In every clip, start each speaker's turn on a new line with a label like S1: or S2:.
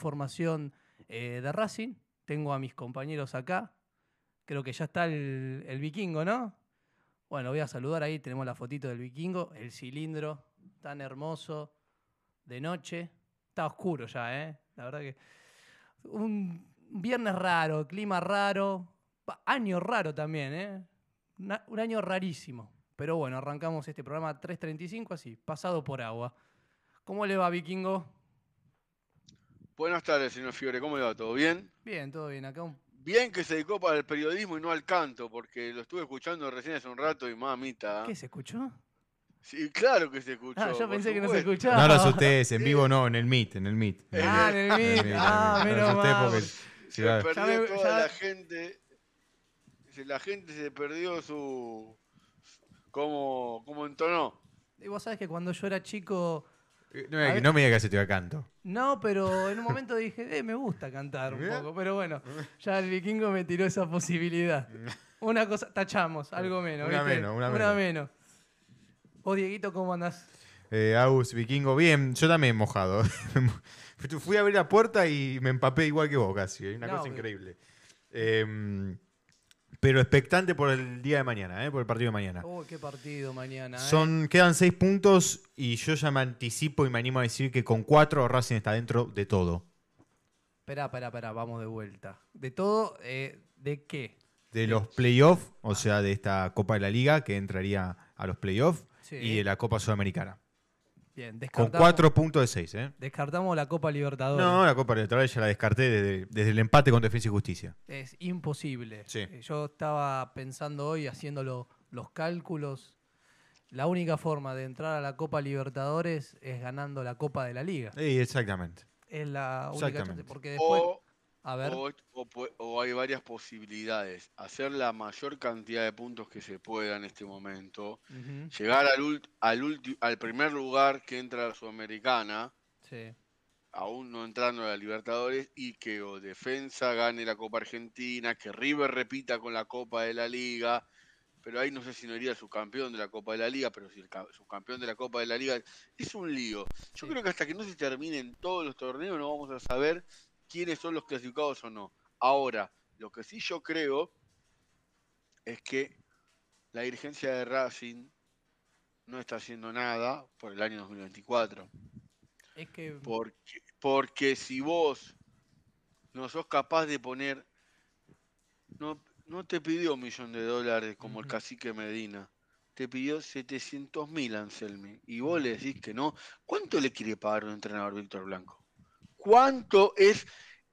S1: formación eh, de Racing. Tengo a mis compañeros acá. Creo que ya está el, vikingo, ¿no? Bueno, voy a saludar ahí. Tenemos la fotito del vikingo, el cilindro tan hermoso de noche. Está oscuro ya, ¿eh? La verdad que. Un viernes raro, clima raro, año raro también, ¿eh? Un año rarísimo. Pero bueno, arrancamos este programa 3.35 así, pasado por agua. ¿Cómo le va, Vikingo?
S2: Buenas tardes, señor Fiore, ¿cómo le va? ¿Todo bien?
S1: Bien, todo bien. Acá un...
S2: Bien que se dedicó para el periodismo y no al canto, porque lo estuve escuchando recién hace un rato y mamita.
S1: ¿Qué se escuchó?
S2: Sí, claro que se escuchó.
S1: Ah, yo pensé que no se escuchaba.
S3: No lo asustes, en vivo no, en el Meet, en el Meet.
S1: Ah, en el Meet. Ah, menos mal.
S3: porque
S2: Se perdió toda
S1: ya-
S2: la gente. La gente se perdió su. ¿Cómo, cómo entonó?
S1: Y vos sabés que cuando yo era chico...
S3: No,
S1: A
S3: me- no me digas que se te va canto.
S1: No, pero en un momento dije, eh, me gusta cantar un poco. Pero bueno, ya el vikingo me tiró esa posibilidad. Una cosa, tachamos, algo menos.
S3: Una
S1: ¿viste?
S3: menos, una
S1: menos. Vos, Dieguito, ¿cómo andás?
S3: Eh, Agus, vikingo, bien, yo también mojado. Fui a abrir la puerta y me empapé igual que vos casi, ¿eh? una
S1: No,
S3: cosa
S1: pero-
S3: increíble. Pero expectante por el día de mañana, ¿eh? por el partido de mañana.
S1: Uy, qué partido mañana. ¿eh?
S3: Son, quedan seis puntos y yo ya me anticipo y me animo a decir que con cuatro Racing está dentro de todo.
S1: Esperá, esperá, esperá, vamos de vuelta. De todo, eh, ¿de qué?
S3: De los playoffs, o sea, de esta Copa de la Liga que entraría a los playoffs
S1: Sí.
S3: y de la Copa Sudamericana.
S1: Bien,
S3: Con cuatro puntos de seis, ¿eh?
S1: descartamos la Copa Libertadores.
S3: No, la Copa Libertadores ya la descarté desde, desde el empate con Defensa y Justicia.
S1: Es imposible.
S3: Sí.
S1: Eh, Yo estaba pensando hoy, haciendo lo- los cálculos. La única forma de entrar a la Copa Libertadores es ganando la Copa de la Liga.
S3: Sí, exactamente.
S1: Es la única chance. Porque después.
S2: O,
S1: a ver.
S2: o, o pu- o hay varias posibilidades. Hacer la mayor cantidad de puntos que se pueda en este momento. Llegar al, ult- al, ulti- al primer lugar que entra la Sudamericana.
S1: sí.
S2: aún no entrando a la Libertadores y que o Defensa gane la Copa Argentina, que River repita con la Copa de la Liga, pero ahí no sé si no iría subcampeón de la Copa de la Liga, pero si el ca- subcampeón de la Copa de la Liga es un lío. Yo
S1: Sí.
S2: creo que hasta que no se terminen todos los torneos no vamos a saber quiénes son los clasificados o no. Ahora, lo que sí yo creo es que la dirigencia de Racing no está haciendo nada por el año 2024.
S1: Es que.
S2: Porque, porque si vos no sos capaz de poner. No, no te pidió un millón de dólares como el cacique Medina. Te pidió 700 mil, Anselmi. Y vos le decís que no. ¿Cuánto le quiere pagar un entrenador Víctor Blanco? ¿Cuánto es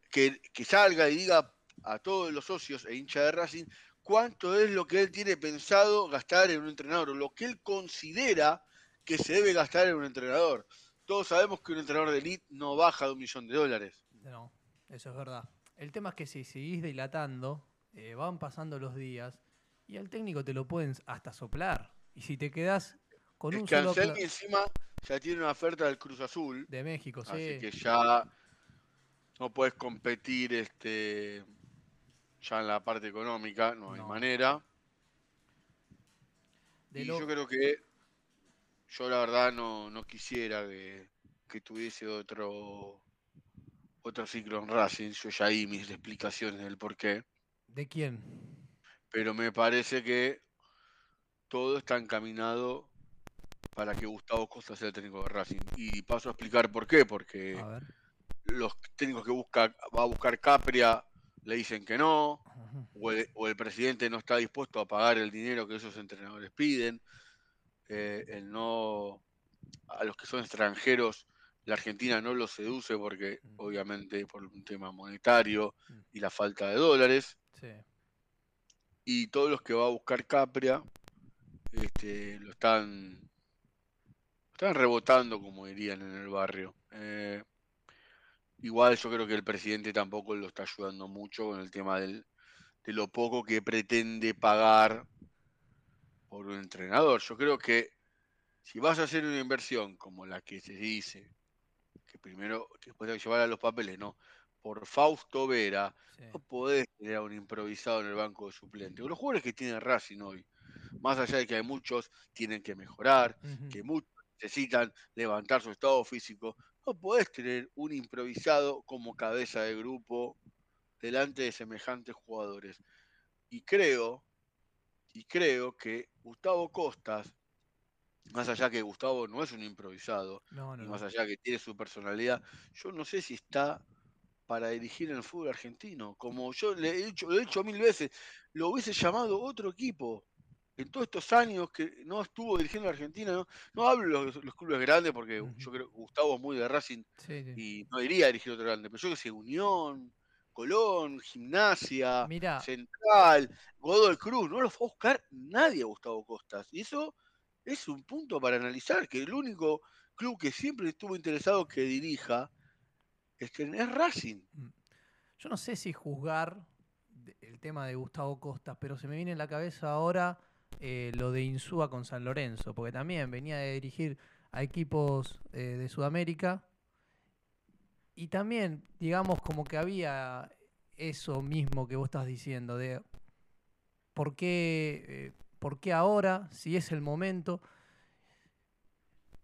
S2: que, que salga y diga a todos los socios e hinchas de Racing cuánto es lo que él tiene pensado gastar en un entrenador? O lo que él considera que se debe gastar en un entrenador. Todos sabemos que un entrenador de elite no baja de un millón de dólares.
S1: No, eso es verdad. El tema es que si seguís dilatando, eh, van pasando los días y al técnico te lo pueden hasta soplar. Y si te quedás con
S2: es
S1: un
S2: que
S1: solo
S2: Anselmi encima ya tiene una oferta del Cruz Azul,
S1: de México, sí.
S2: así que ya no puedes competir este ya en la parte económica, no hay manera.
S1: De
S2: y
S1: lo-
S2: yo creo que yo la verdad no, no quisiera que, que tuviese otro otro ciclo en Racing. Yo ya di mis explicaciones del por qué.
S1: ¿De quién?
S2: pero me parece que todo está encaminado para que Gustavo Costa sea el técnico de Racing. Y paso a explicar por qué, porque los técnicos que busca, va a buscar Capria le dicen que no, o el, o el presidente no está dispuesto a pagar el dinero que esos entrenadores piden, eh, el no a los que son extranjeros la Argentina no los seduce porque obviamente por un tema monetario y la falta de dólares.
S1: Sí.
S2: y todos los que va a buscar Capria este, lo están están rebotando como dirían en el barrio Eh, igual yo creo que el presidente tampoco lo está ayudando mucho con el tema del, de lo poco que pretende pagar por un entrenador yo creo que si vas a hacer una inversión como la que se dice que primero que después de llevar a los papeles no por Fausto Vera
S1: sí.
S2: no podés tener a un improvisado en el banco de suplentes. Los jugadores que tiene Racing hoy, más allá de que hay muchos tienen que mejorar, que muchos necesitan levantar su estado físico, no podés tener un improvisado como cabeza de grupo delante de semejantes jugadores. Y creo, y creo que Gustavo Costas, más allá que Gustavo no es un improvisado,
S1: No, no,
S2: y más allá que tiene su personalidad, yo no sé si está para dirigir en el fútbol argentino. Como yo le he dicho, lo he dicho mil veces, lo hubiese llamado otro equipo. En todos estos años que no estuvo dirigiendo a Argentina, no, no hablo de los, los clubes grandes porque yo creo que Gustavo es muy de Racing
S1: Sí, sí.
S2: y no iría a dirigir otro grande, pero yo que sé, Unión, Colón, Gimnasia, Central, Godoy Cruz, no lo fue a buscar nadie a Gustavo Costas. Y eso es un punto para analizar, que el único club que siempre estuvo interesado que dirija es, que es Racing.
S1: yo no sé si juzgar el tema de Gustavo Costas, pero se me viene en la cabeza ahora eh, lo de Insúa con San Lorenzo, porque también venía de dirigir a equipos eh, de Sudamérica y también, digamos, como que había eso mismo que vos estás diciendo, de por qué, eh, por qué ahora, si es el momento.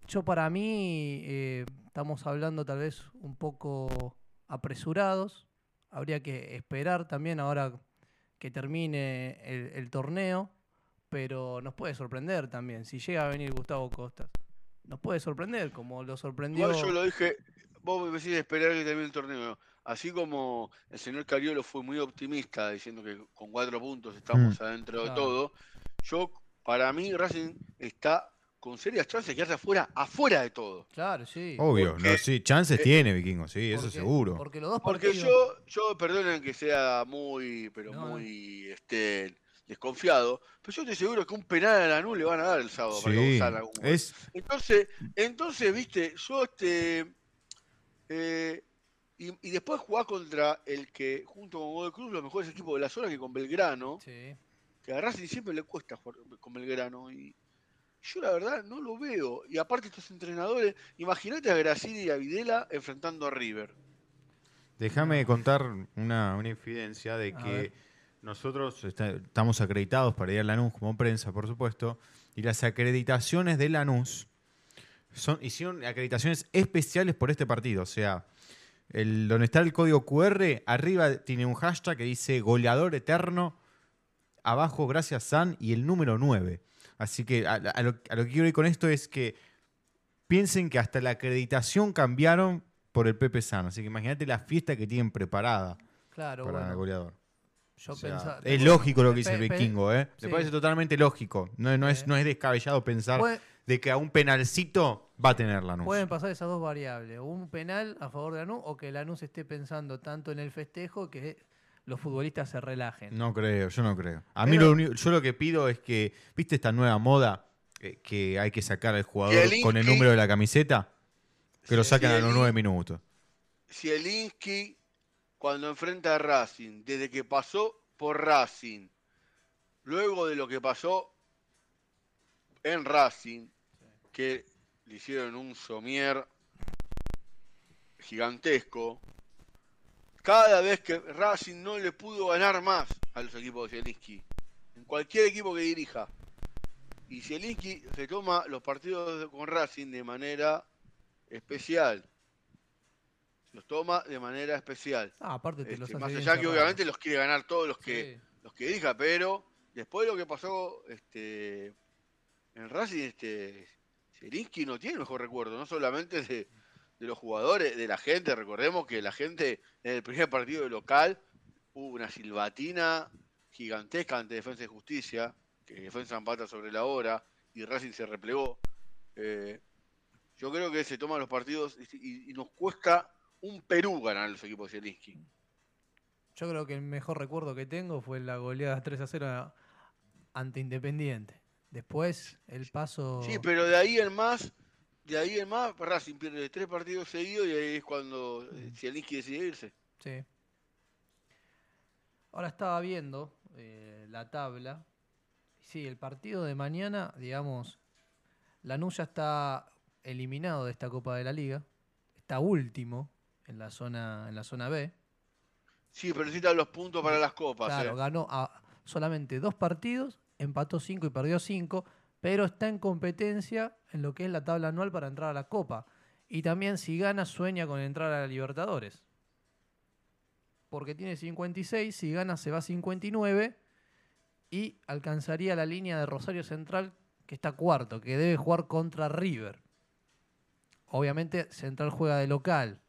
S1: Yo para mí estamos hablando tal vez un poco apresurados. Habría que esperar también ahora que termine el torneo, pero nos puede sorprender también. Si llega a venir Gustavo Costas, nos puede sorprender, como lo sorprendió.
S2: Igual yo lo dije, vos me decís esperar que termine el torneo. Así como el señor Cariolo fue muy optimista diciendo que con cuatro puntos estamos adentro de
S1: Claro.
S2: todo, yo, para mí, Racing está con serias chances de quedarse afuera, afuera de todo.
S1: Claro, sí.
S3: Obvio,
S2: Porque-
S3: no, sí, chances
S2: eh,
S3: tiene Vikingo, sí, eso
S1: Porque-
S3: seguro.
S1: Porque los dos
S2: Porque
S1: partidos.
S2: yo, yo, perdonen que sea muy, pero
S1: no.
S2: muy este, desconfiado, pero yo estoy seguro que un penal a Lanús le van a dar el sábado para que
S3: Sí,
S2: Gonzalo haga un gol.
S3: es,
S2: Entonces, entonces, viste, yo este. eh, y, y después jugás contra el que, junto con Godoy Cruz, los mejores equipos de la zona que con Belgrano,
S1: Sí.
S2: que a Racing siempre le cuesta jugar con Belgrano. Y yo la verdad no lo veo. Y aparte estos entrenadores, imagínate a Gracini y a Videla enfrentando a River.
S3: Déjame contar una, una infidencia de
S1: A
S3: que
S1: ver.
S3: Nosotros está- estamos acreditados para ir a Lanús como prensa, por supuesto, y las acreditaciones de Lanús son, hicieron acreditaciones especiales por este partido. O sea, el, donde está el código QR, arriba tiene un hashtag que dice goleador eterno, abajo gracias San y el número 9. Así que a, a lo, a lo que quiero ir con esto es que piensen que hasta la acreditación cambiaron por el Pepe San. Así que imagínate la fiesta que tienen preparada
S1: Claro,
S3: para el goleador.
S1: Yo
S3: O sea,
S1: pensaba-
S3: es lógico lo que dice el vikingo, ¿eh?
S1: sí.
S3: Me parece totalmente lógico. No, no es,
S1: Eh.
S3: no es descabellado pensar
S1: puede-
S3: de que a un penalcito va a tener Lanús.
S1: Pueden pasar esas dos variables, un penal a favor de Lanús o que Lanús esté pensando tanto en el festejo que los futbolistas se relajen.
S3: No creo, yo no creo. A mí lo único- yo lo que pido es que, ¿viste esta nueva moda eh, que hay que sacar al jugador con el número de la camiseta? Que lo
S2: Sí,
S3: saquen a los nueve minutos.
S2: Zielinski, cuando enfrenta a Racing, desde que pasó por Racing, luego de lo que pasó en Racing, que le hicieron un somier gigantesco, cada vez que Racing no le pudo ganar más a los equipos de Zielinski, en cualquier equipo que dirija. Y Zielinski se toma los partidos con Racing de manera especial. Los toma de manera especial.
S1: Ah, aparte te los
S2: Este,
S1: hace
S2: más allá que obviamente los quiere ganar todos los que,
S1: Sí.
S2: los que dirija, pero después de lo que pasó este, en Racing, este, no tiene el mejor recuerdo, no solamente de, de los jugadores, de la gente. Recordemos que la gente en el primer partido de local hubo una silbatina gigantesca ante Defensa y Justicia, que Defensa empata sobre la hora y Racing se replegó. Eh, yo creo que se toman los partidos y, y- y nos cuesta un Perú ganar los equipos de Zielinski.
S1: Yo creo que el mejor recuerdo que tengo fue la goleada 3 a 0 a- ante Independiente. Después el paso.
S2: Sí, pero de ahí en más, de ahí en más, Racing pierde tres partidos seguidos y ahí es cuando eh, Zielinski decide irse.
S1: Sí. Ahora estaba viendo eh, la tabla. Sí, el partido de mañana, digamos, Lanús ya está eliminado de esta Copa de la Liga. Está último en la zona, en la zona B.
S2: Sí, pero necesitan los puntos para las copas.
S1: Claro,
S2: eh.
S1: ganó a solamente dos partidos, empató cinco y perdió cinco, pero está en competencia en lo que es la tabla anual para entrar a la Copa. Y también si gana sueña con entrar a la Libertadores. Porque tiene 56, si gana se va a 59 y alcanzaría la línea de Rosario Central que está cuarto, que debe jugar contra River. Obviamente Central juega de local.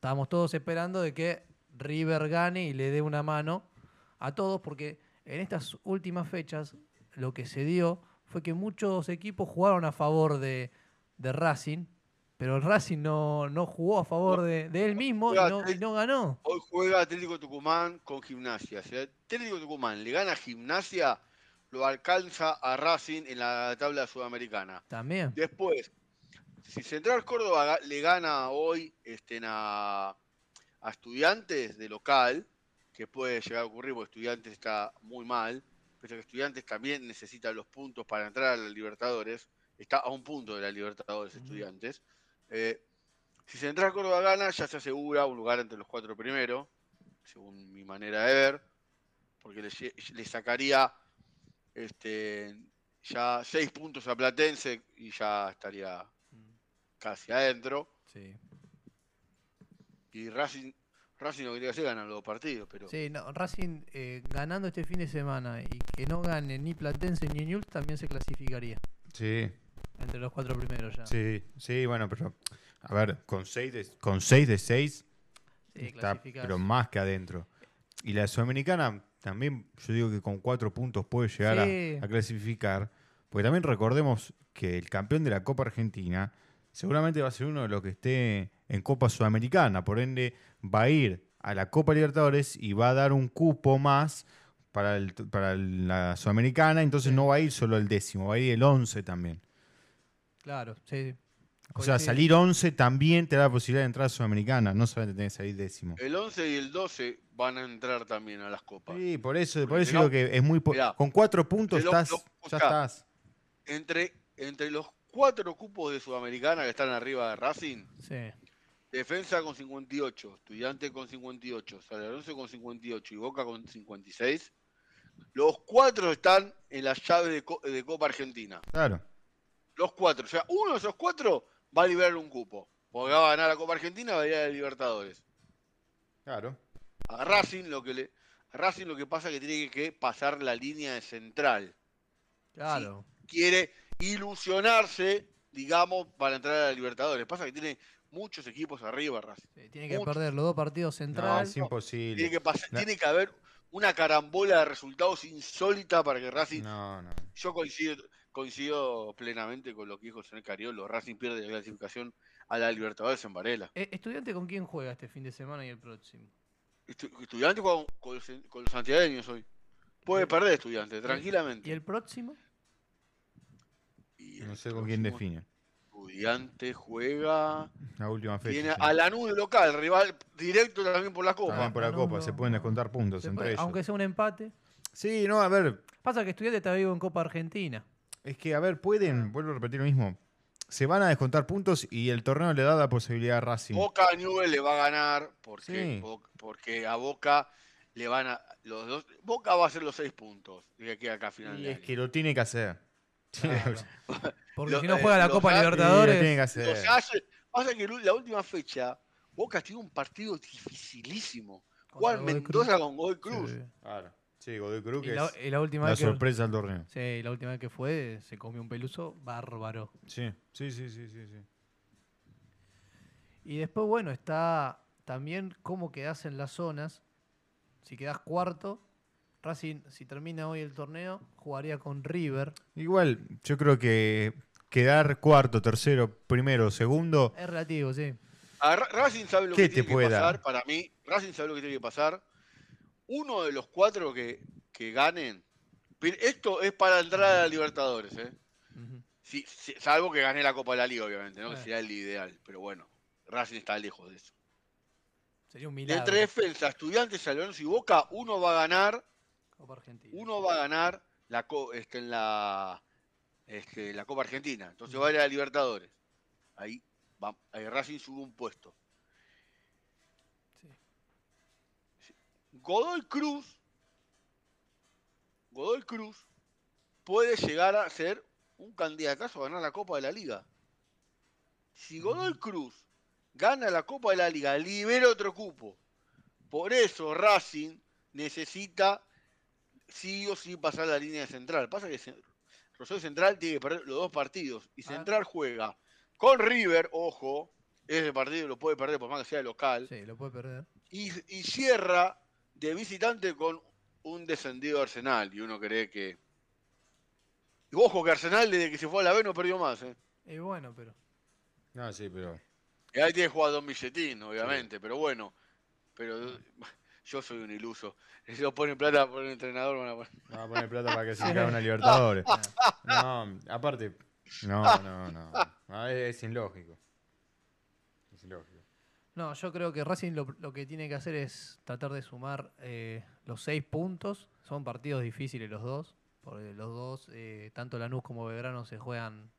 S1: Estábamos todos esperando de que River gane y le dé una mano a todos porque en estas últimas fechas lo que se dio fue que muchos equipos jugaron a favor de, de Racing, pero el Racing no, no jugó a favor de, de él mismo y no, y
S2: tres-
S1: no ganó.
S2: Hoy juega Atlético Tucumán con Gimnasia. Si Atlético Tucumán le gana a Gimnasia, lo alcanza a Racing en la tabla sudamericana.
S1: También.
S2: Después, si Central Córdoba le gana hoy este, a, a Estudiantes de local, que puede llegar a ocurrir porque Estudiantes está muy mal, pese a que Estudiantes también necesita los puntos para entrar a la Libertadores, está a un punto de la Libertadores. Estudiantes. Eh, si Central Córdoba gana, ya se asegura un lugar entre los cuatro primeros, según mi manera de ver, porque le sacaría este, ya seis puntos a Platense y ya estaría casi adentro.
S1: Sí.
S2: Y Racing, Racing lo que tiene que hacer ganar los dos partidos, pero
S1: Sí, no, Racing eh, ganando este fin de semana y que no gane ni Platense ni Newell's también se clasificaría
S3: Sí,
S1: entre los cuatro primeros ya.
S3: sí, sí, bueno, pero a ver, con 6 de, con seis de 6
S1: Sí,
S3: está pero más que adentro. Y la Sudamericana también, yo digo que con 4 puntos puede llegar a, clasificar, porque también recordemos que el campeón de la Copa Argentina seguramente va a ser uno de los que esté en Copa Sudamericana, por ende va a ir a la Copa Libertadores y va a dar un cupo más para, el- para la Sudamericana, entonces
S1: Sí.
S3: no va a ir solo el décimo, va a ir el 11 también.
S1: Claro, sí.
S3: O sea, salir 11 también te da la posibilidad de entrar a Sudamericana, no solamente tenés que salir décimo.
S2: el 11 y el 12 van a entrar también a las copas.
S3: Sí, por eso, por eso
S2: no-
S3: digo que es muy...
S2: Mirá,
S3: con cuatro puntos
S2: lo-
S3: estás,
S2: lo-
S3: ya estás.
S2: Entre, entre los cuatro cupos de Sudamericana que están arriba de Racing,
S1: Sí.
S2: Defensa con 58, Estudiante con 58, San Lorenzo con 58 y Boca con 56. Los cuatro están en la llave de, Co- de Copa Argentina.
S3: Claro.
S2: Los cuatro. O sea, uno de esos cuatro va a liberar un cupo. Porque va a ganar la Copa Argentina, va a ir a la Libertadores.
S3: Claro.
S2: A Racing lo que le, a Racing lo que pasa es que tiene que pasar la línea de central.
S1: Claro.
S2: Quiere ilusionarse, digamos, para entrar a la Libertadores. Pasa que tiene muchos equipos arriba Racing.
S1: Sí, tiene que
S2: Mucho.
S1: perder los dos partidos
S3: No,
S1: central.
S3: es imposible.
S2: Tiene que, pasar- tiene que haber una carambola de resultados insólita para que Racing.
S3: No, no.
S2: Yo coincido, coincido plenamente con lo que dijo el señor Cariolo. Racing pierde la clasificación a la Libertadores en Varela.
S1: Eh, ¿Estudiante con quién juega este fin de semana y el próximo?
S2: Estu- estudiante con, con los, con los santiagueños hoy. Puede perder estudiante, tranquilamente.
S1: ¿Y el próximo?
S3: No sé con quién define.
S2: Estudiante juega.
S3: La última fecha.
S2: Tiene
S3: sí.
S2: a Lanús local, rival directo también por la Copa.
S3: También por la Copa,
S1: no,
S3: se pueden descontar puntos entre
S1: puede-
S3: ellos.
S1: aunque sea un empate.
S3: Sí, no, a ver,
S1: Pasa que Estudiante está vivo en Copa Argentina.
S3: es que, a ver, pueden, vuelvo a repetir lo mismo, se van a descontar puntos y el torneo le da la posibilidad a Racing.
S2: Boca a Newell le va a ganar porque,
S3: Sí.
S2: Porque a Boca le van a los dos Boca va a hacer los seis puntos de aquí a acá a final
S3: Y
S2: de
S3: es
S2: año.
S3: que lo tiene que hacer.
S1: Claro. Porque
S2: Lo-
S1: si no
S2: eh,
S1: juega la Copa
S3: lo
S1: Libertadores.
S3: tiene que hacer.
S2: pasa que la última fecha Boca tiene un partido dificilísimo. Juan Mendoza con Godoy
S1: Cruz. Sí.
S3: Claro. Sí, Godoy Cruz
S1: Y
S3: que
S1: la,
S3: es
S1: y la última
S3: la
S1: vez que,
S3: sorpresa del torneo.
S1: sí, la última vez que fue se comió un peluso bárbaro.
S3: Sí, sí, sí, sí, sí. sí.
S1: Y después, bueno, está también cómo quedás en las zonas. Si quedás cuarto, Racing, si termina hoy el torneo, jugaría con River.
S3: Igual, yo creo que quedar cuarto, tercero, primero, segundo,
S1: Es relativo, sí.
S2: A Racing sabe lo
S3: ¿Qué
S2: que tiene que pasar.
S3: dar?
S2: Para mí, Racing sabe lo que tiene que pasar. Uno de los cuatro que, que ganen. Esto es para entrar a la Libertadores, ¿eh? Sí, sí, salvo que gane la Copa de la Liga, obviamente, ¿no? Que
S1: Claro.
S2: sería el ideal. Pero bueno, Racing está lejos de eso.
S1: Sería un
S2: De
S1: milagro.
S2: entre defensa, Estudiantes, San Lorenzo y Boca, uno va a ganar,
S1: Argentina.
S2: uno va a ganar la este, en la, este, la Copa Argentina. Entonces va a ir a Libertadores. Ahí, va, ahí Racing sube un puesto.
S1: Sí.
S2: Godoy Cruz, Godoy Cruz puede llegar a ser un candidatazo a ganar la Copa de la Liga. Si Godoy Cruz gana la Copa de la Liga, libera otro cupo. Por eso Racing necesita sí o sí pasar la línea central. Pasa que Rosario Central tiene que perder los dos partidos y
S1: Ah.
S2: Central juega con River, ojo, ese partido lo puede perder por más que sea local,
S1: Sí, lo puede perder.
S2: y, y cierra de visitante con un descendido Arsenal. Y uno cree que. Y ojo que Arsenal desde que se fue a la B no perdió más. ¿eh?
S1: Y bueno, pero.
S3: No, sí, pero.
S2: Y ahí tiene que jugar Don Billetín, obviamente, pero bueno. Pero yo soy un iluso. Si lo ponen plata por el entrenador, van a poner-
S3: Va a poner plata para que se caiga una Libertadores. No, aparte. No, no, no. No, es, es ilógico. Es ilógico.
S1: No, yo creo que Racing lo, lo que tiene que hacer es tratar de sumar eh, los seis puntos. Son partidos difíciles los dos. Porque los dos, eh, tanto Lanús como Belgrano, se juegan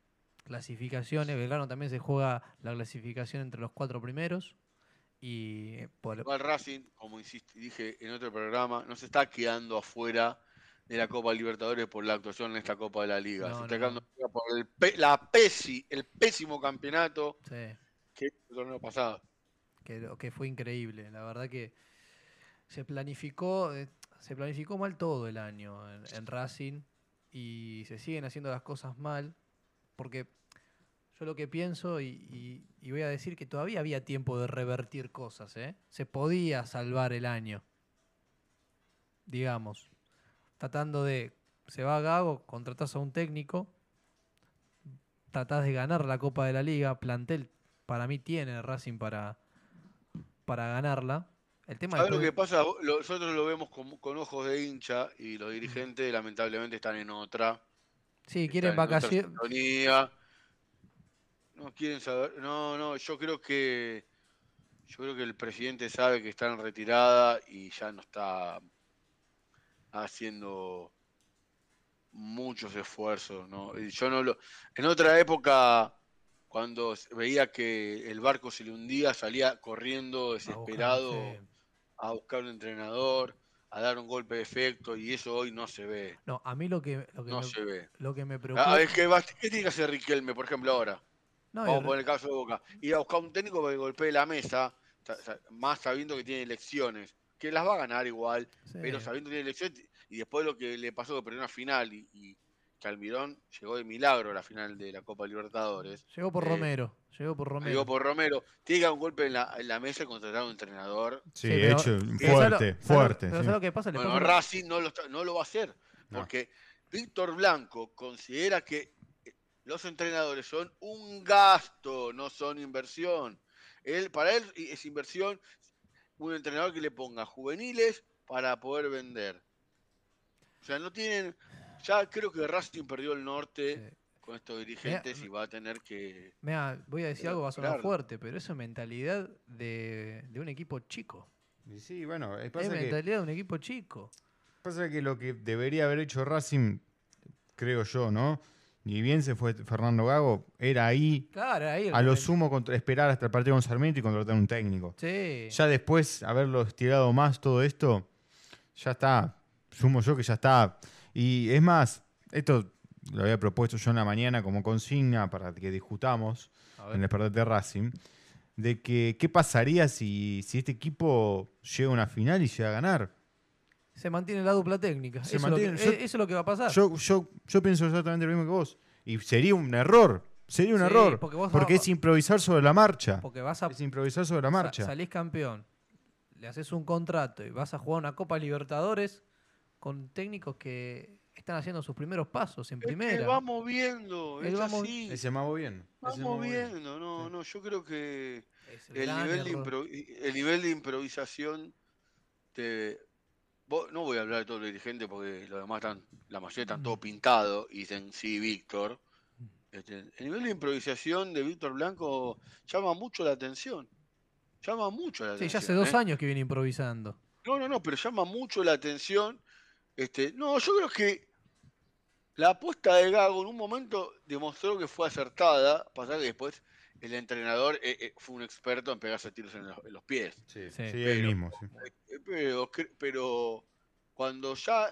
S1: clasificaciones. Belgrano también se juega la clasificación entre los cuatro primeros. Y por,
S2: Igual Racing, como insistí, dije en otro programa, no se está quedando afuera de la Copa Libertadores por la actuación en esta Copa de la Liga.
S1: No,
S2: se está
S1: no,
S2: quedando
S1: no.
S2: afuera por el, pe- la pesi, el pésimo campeonato
S1: sí,
S2: que el torneo pasado.
S1: que, fue increíble. La verdad que se planificó, eh, se planificó mal todo el año en, en Racing y se siguen haciendo las cosas mal porque yo lo que pienso y, y- y voy a decir que todavía había tiempo de revertir cosas, ¿eh? Se podía salvar el año, digamos, tratando de, se va a Gago, contratás a un técnico, tratás de ganar la Copa de la Liga, plantel para mí tiene Racing para, para ganarla. El tema
S2: ¿Sabes lo que pasa? Nosotros lo vemos con, con ojos de hincha y los dirigentes lamentablemente están en otra.
S1: Sí, quieren vacaciones.
S2: No quieren saber. No, no, yo creo que. Yo creo que el presidente sabe que está en retirada y ya no está haciendo muchos esfuerzos, ¿no? Y Yo no lo. En otra época, cuando veía que el barco se le hundía, salía corriendo desesperado a buscar un entrenador, a dar un golpe de efecto, y eso hoy no se ve.
S1: No, a mí lo que, lo que,
S2: No
S1: me,
S2: se ve.
S1: lo que me preocupa.
S2: Ah, es que ¿Qué tiene que hacer Riquelme, por ejemplo, ahora?
S1: No,
S2: Vamos poner el caso de Boca. Ir a buscar un técnico para que golpee la mesa, sa- sa- más sabiendo que tiene elecciones, que las va a ganar igual,
S1: sí.
S2: pero sabiendo que tiene elecciones, y después lo que le pasó que perdió una final y, y que Almirón llegó de milagro a la final de la Copa Libertadores.
S1: Llegó por
S2: eh,
S1: Romero. Llegó por Romero.
S2: Llegó por Romero, tiene que dar un golpe en la, en la mesa y contratar a un entrenador.
S3: Sí,
S1: Sí, pero-
S3: hecho,
S1: Pero ¿sabes lo-
S3: fuerte, fuerte.
S1: pero
S3: sí.
S1: ¿sabes lo que pasa?
S2: Bueno, Racing no lo, está- no lo va a hacer,
S3: No.
S2: porque Víctor Blanco considera que los entrenadores son un gasto, no son inversión. Él, para él es inversión un entrenador que le ponga juveniles para poder vender. O sea, no tienen. Ya creo que Racing perdió el norte
S1: Sí.
S2: con estos dirigentes y va a tener que.
S1: Mirá, voy a decir algo, va a sonar fuerte, pero eso es mentalidad de, de un equipo chico.
S3: Y Sí, bueno, eh,
S1: Es
S3: que,
S1: mentalidad de un equipo chico.
S3: pasa que lo que debería haber hecho Racing, creo yo, ¿no? Ni bien se fue Fernando Gago, era ahí,
S1: Claro, ahí.
S3: a lo sumo, contra- esperar hasta el partido con Sarmiento y contratar un técnico.
S1: Sí.
S3: Ya después, haberlo estirado más todo esto, ya está. Sumo yo que ya está. Y es más, esto lo había propuesto yo en la mañana como consigna para que discutamos en el Despertar de Racing, de que qué pasaría si, si este equipo llega a una final y llega a ganar.
S1: Se mantiene la dupla técnica.
S3: Se
S1: eso, es lo que-
S3: mantiene- yo-
S1: eh, eso es lo que va a pasar.
S3: Yo, yo, yo pienso exactamente lo mismo que vos. Y sería un error. Sería un
S1: Sí,
S3: error.
S1: porque vos
S3: Porque
S1: no-
S3: es improvisar sobre la marcha.
S1: Porque vas a
S3: Es improvisar sobre la
S1: sa-
S3: marcha.
S1: salís campeón, le haces un contrato y vas a jugar una Copa Libertadores con técnicos que están haciendo sus primeros pasos en primera.
S2: va moviendo,
S1: Él
S2: es
S1: va
S2: así.
S3: Ese mago bien.
S2: Va
S3: mago bien.
S2: moviendo, no,
S3: Sí.
S2: no, yo creo que.
S1: El
S2: nivel, de el nivel de improvisación te no voy a hablar de todos los dirigentes porque los demás están la mayoría están todo
S1: Mm.
S2: pintado y dicen sí Víctor Este, el nivel de improvisación de Víctor Blanco llama mucho la atención llama mucho la
S1: Sí,
S2: atención
S1: ya hace dos
S2: ¿eh?
S1: años que viene improvisando.
S2: no no no pero llama mucho la atención este no yo creo que la apuesta de Gago en un momento demostró que fue acertada pasa que después el entrenador eh, eh, fue un experto en pegarse tiros en los- en los pies
S3: Sí,
S1: Sí.
S3: sí, él
S2: Pero-
S3: mismo. sí.
S2: Eh, Pero, cuando ya.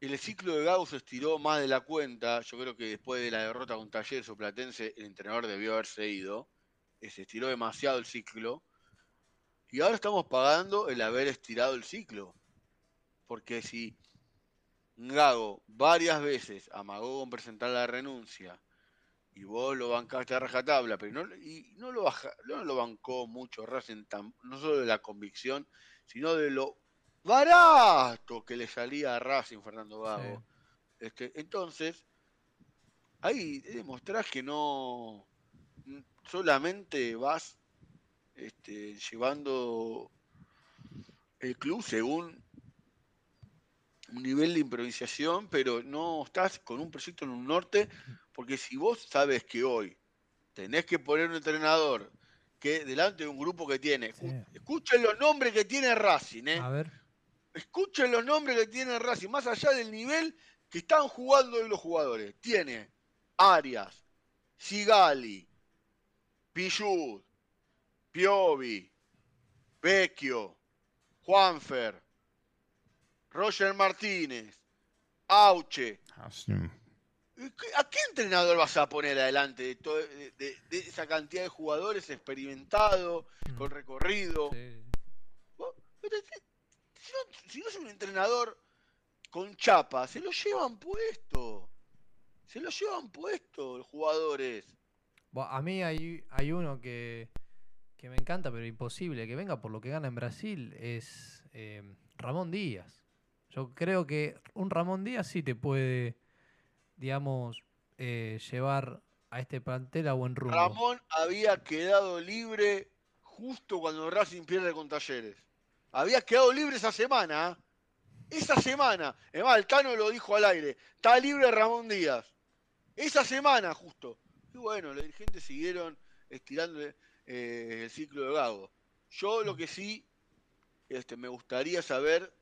S2: el ciclo de Gago se estiró más de la cuenta. Yo creo que después de la derrota con Talleres o Platense, el entrenador debió haberse ido. Se estiró demasiado el ciclo. Y ahora estamos pagando el haber estirado el ciclo. Porque si Gago varias veces amagó con presentar la renuncia y vos lo bancaste a rajatabla, pero no, y no, lo, baja, no lo bancó mucho Racing, tam- no solo de la convicción, sino de lo barato que le salía a Racing Fernando Gago. Este, entonces, ahí demostrás que no n- solamente vas este, llevando el club según un nivel de improvisación, pero no estás con un proyecto en un norte, porque si vos sabes que hoy tenés que poner un entrenador que delante de un grupo que tiene,
S1: Sí.
S2: escuchen los nombres que tiene Racing, ¿eh?
S1: A ver.
S2: Escuchen los nombres que tiene Racing, más allá del nivel que están jugando hoy los jugadores. Tiene Arias, Sigali, Pichud, Piovi, Vecchio, Juanfer, Roger Martínez, Auche.
S3: Ah, sí.
S2: ¿Y qué- ¿A qué entrenador vas a poner adelante de, to- de- de- de esa cantidad de jugadores experimentados,
S1: Mm.
S2: con recorrido?
S1: Sí.
S2: Pero si- no, si no es un entrenador con chapa, se lo llevan puesto. Se lo llevan puesto los jugadores.
S1: A mí hay, hay uno que, que me encanta, pero imposible que venga por lo que gana en Brasil, es eh, Ramón Díaz. Yo creo que un Ramón Díaz sí te puede, digamos, eh, llevar a este plantel a buen rumbo.
S2: Ramón había quedado libre justo cuando Racing pierde con Talleres. Había quedado libre esa semana. ¿ah? Esa semana. Es más, el Tano lo dijo al aire. Está libre Ramón Díaz. Esa semana justo. Y bueno, los dirigentes siguieron estirando eh, el ciclo de Gago. Yo lo que sí este, me gustaría saber,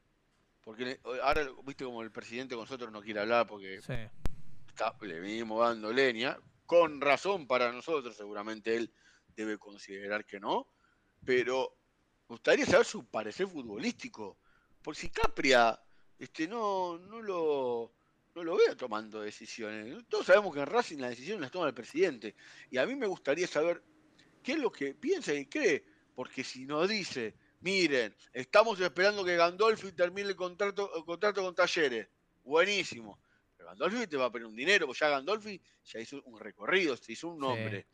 S2: porque ahora, viste como el presidente con nosotros no quiere hablar porque
S1: Sí.
S2: está- le venimos dando leña, con razón para nosotros, seguramente él debe considerar que no, pero me gustaría saber su parecer futbolístico, por si Capria este, no, no, lo, no lo veo tomando decisiones. Todos sabemos que en Racing las decisiones las toma el presidente, y a mí me gustaría saber qué es lo que piensa y cree, porque si nos dice, miren, estamos esperando que Gandolfi termine el contrato, el contrato con Talleres, buenísimo. Pero Gandolfi te va a poner un dinero, porque ya Gandolfi ya hizo un recorrido, se hizo un nombre.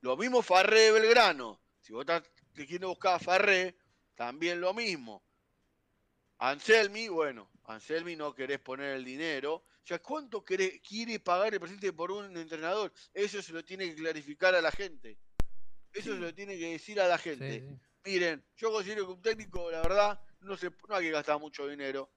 S2: Lo mismo Farré de Belgrano. Si vos estás queriendo buscar a Farré, también lo mismo. Anselmi, bueno, Anselmi no querés poner el dinero. O sea, ¿cuánto querés- quiere pagar el presidente por un entrenador? Eso se lo tiene que clarificar a la gente. Eso se lo tiene que decir a la
S1: Sí,
S2: gente.
S1: sí.
S2: Miren, yo considero que un técnico, la verdad, no, se, no hay que gastar mucho dinero.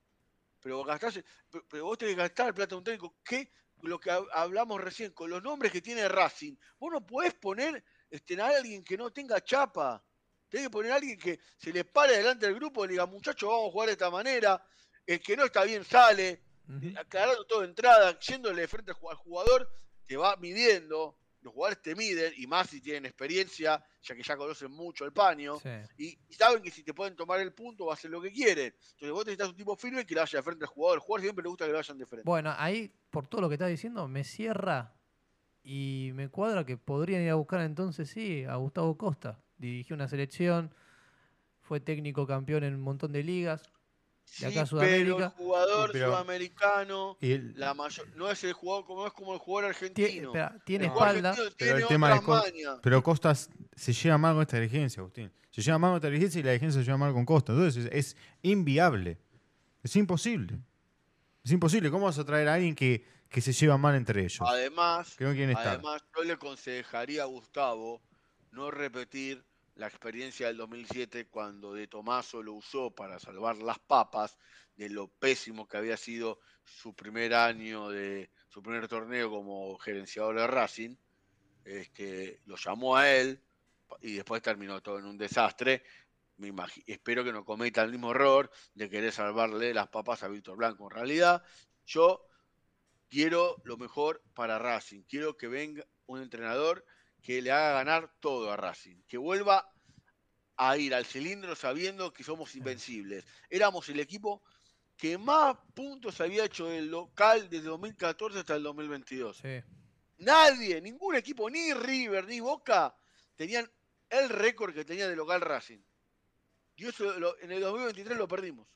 S2: Pero vos, gastás- pero, pero vos tenés que gastar plata de un técnico. ¿Qué? Lo que hab- hablamos recién, con los nombres que tiene Racing. Vos no podés poner este, a alguien que no tenga chapa. Tenés que poner a alguien que se le pare delante del grupo y le diga, muchachos, vamos a jugar de esta manera. El que no está bien sale.
S1: Ujú.
S2: Aclarando todo de entrada, yéndole de frente al jugador, te va midiendo. Los jugadores te miden, y más si tienen experiencia, ya que ya conocen mucho el paño
S1: Sí.
S2: y, y saben que si te pueden tomar el punto va a hacer lo que quieren. Entonces vos necesitas un tipo firme que le vaya de frente al jugador. El jugador siempre le gusta que le vayan de frente.
S1: Bueno, ahí, por todo lo que estás diciendo, me cierra y me cuadra que podrían ir a buscar entonces, sí, a Gustavo Costa. Dirigió una selección, fue técnico campeón en un montón de ligas.
S2: Sí,
S1: acá
S2: pero el jugador
S3: Sí, pero-
S2: sudamericano
S3: Y el-
S2: la mayor, no es el jugador como es como el jugador argentino.
S1: espera, tiene espalda.
S2: argentino
S3: Pero el tema de Costa-. Pero Costas se lleva mal con esta dirigencia, Agustín. Se lleva mal con esta dirigencia y la dirigencia se lleva mal con Costa. Entonces es, es inviable. Es imposible. Es imposible. ¿Cómo vas a traer a alguien que, que se lleva mal entre ellos?
S2: Además,
S3: Que no quieren estar.
S2: Además, yo le aconsejaría a Gustavo no repetir la experiencia del 2007 cuando De Tomaso lo usó para salvar las papas de lo pésimo que había sido su primer año de su primer torneo como gerenciador de Racing. Este, lo llamó a él y después terminó todo en un desastre. Me imagi- espero que no cometa el mismo error de querer salvarle las papas a Víctor Blanco. En realidad, yo quiero lo mejor para Racing. Quiero que venga un entrenador que le haga ganar todo a Racing. Que vuelva a ir al cilindro sabiendo que somos invencibles. Éramos el equipo que más puntos había hecho el local desde 2014 hasta el 2022.
S1: Sí.
S2: Nadie, ningún equipo, ni River, ni Boca, tenían el récord que tenía de local Racing. Y eso lo- en el 2023 lo perdimos.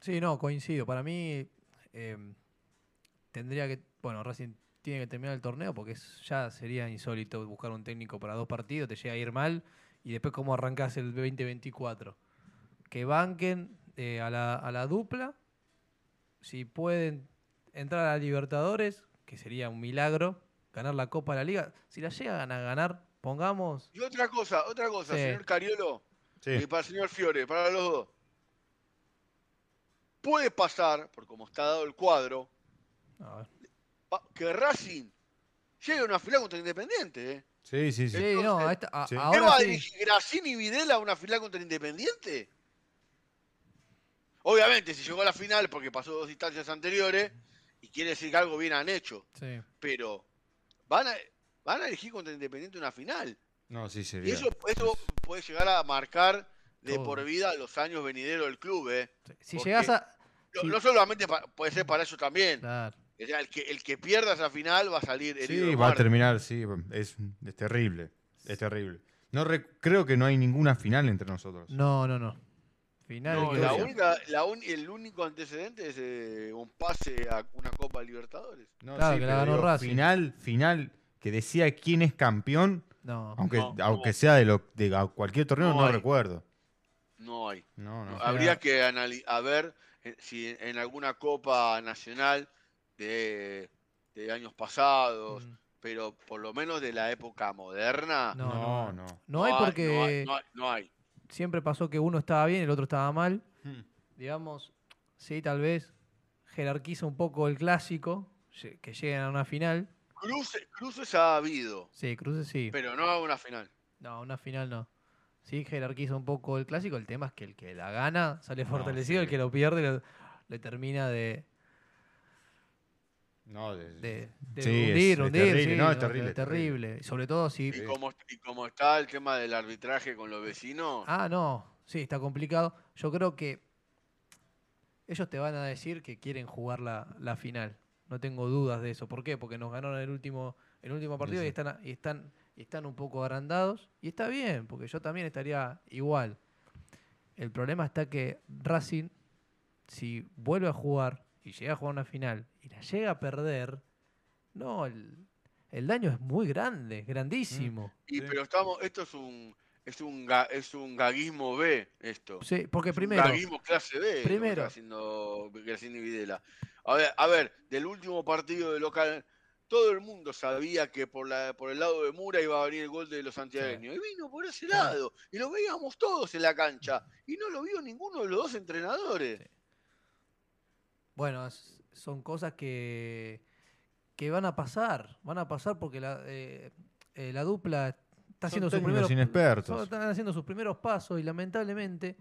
S1: Sí, no, coincido. Para mí eh, tendría que, bueno, Racing tiene que terminar el torneo porque es- ya sería insólito buscar un técnico para dos partidos, te llega a ir mal y después cómo arrancas el 2024. Que banquen eh, a, la, a la dupla, si pueden entrar a la Libertadores, que sería un milagro, ganar la Copa de la Liga. Si la llegan a ganar, pongamos...
S2: Y otra cosa, otra cosa,
S1: Sí.
S2: señor Cariolo,
S3: Sí.
S2: y para el señor Fiore, para los dos. Puede pasar, por como está dado el cuadro,
S1: a ver.
S2: Que Racing llegue a una final contra Independiente. ¿eh?
S3: Sí, sí, sí.
S1: Sí, no, a esta- a-
S3: Sí.
S2: ¿Qué
S1: ahora
S2: va a
S1: sí.
S2: dirigir Grassini y Videla a una final contra Independiente? Obviamente, si llegó a la final porque pasó dos instancias anteriores y quiere decir que algo bien han hecho,
S1: Sí.
S2: pero van a, van a elegir contra Independiente una final.
S3: No, sí,
S2: Y
S3: sería.
S2: eso, eso puede llegar a marcar de
S1: Todo.
S2: por vida los años venideros del club. ¿eh?
S1: Si
S2: Porque-
S1: llegas a...
S2: No,
S1: Sí.
S2: no solamente puede ser para ellos también.
S1: Claro.
S2: O sea, el, que, el que pierda esa final va a salir herido.
S3: Sí, va a terminar, sí. Es, es terrible. Es terrible. No creo que no hay ninguna final entre nosotros.
S1: No, no, no. Final
S2: No, la única, la un- el único antecedente es eh, un pase a una Copa Libertadores.
S3: No,
S1: Claro, que la ganó
S3: digo,
S1: Racing.
S3: Final, final, que decía quién es campeón,
S1: No.
S3: aunque,
S2: No,
S3: aunque sea de, lo, de cualquier torneo,
S2: No hay.
S3: recuerdo.
S2: No hay.
S3: No, no.
S2: No,
S1: sea-
S2: Habría que anali- a ver eh, si en alguna Copa Nacional de, de años pasados,
S1: Mm.
S2: pero por lo menos de la época moderna.
S1: No,
S3: No,
S1: no.
S3: no.
S1: No hay porque
S2: No hay, no hay, no hay.
S1: siempre pasó que uno estaba bien y el otro estaba mal.
S3: Hmm.
S1: Digamos, sí, tal vez jerarquiza un poco el clásico, que lleguen a una final.
S2: Cruces, cruces ha habido,
S1: Sí, cruces sí.
S2: pero no a una final.
S1: No, una final no. Sí, jerarquiza un poco el clásico. El tema es que el que la gana sale
S3: No,
S1: fortalecido,
S3: sí.
S1: el que lo pierde lo- le termina de,
S3: No, de-
S1: de, de
S3: Sí, es-
S1: hundir,
S3: es
S1: hundir.
S3: terrible,
S1: sí,
S3: no, es
S1: no,
S3: terrible,
S1: terrible. Sobre todo si.
S2: Y como, y como está el tema del arbitraje con los vecinos,
S1: Ah, no, sí, está complicado. Yo creo que ellos te van a decir que quieren jugar la, la final. No tengo dudas de eso. ¿Por qué? Porque nos ganaron el último, el último partido
S3: sí.
S1: y están, y están, y están un poco agrandados. Y está bien, porque yo también estaría igual. El problema está que Racing, si vuelve a jugar y llega a jugar una final y la llega a perder, no, el, el daño es muy grande, grandísimo.
S2: y,
S3: Sí.
S2: pero estamos, esto es un, es un, ga- es un gaguismo B, esto.
S1: Sí, porque
S2: Es un
S1: primero,
S2: gaguismo clase B.
S1: primero.
S2: haciendo Graciani Videla. A ver, a ver, del último partido de local, todo el mundo sabía que por, la, por el lado de Mura iba a venir el gol de los santiagueños. Y vino por ese lado. Y lo veíamos todos en la cancha. Y no lo vio ninguno de los dos entrenadores.
S1: Sí. Bueno, es- son cosas que, que van a pasar, van a pasar porque la, eh, eh, la dupla está
S3: Son
S1: haciendo sus primeros
S3: inexpertos.
S1: están haciendo sus primeros pasos y lamentablemente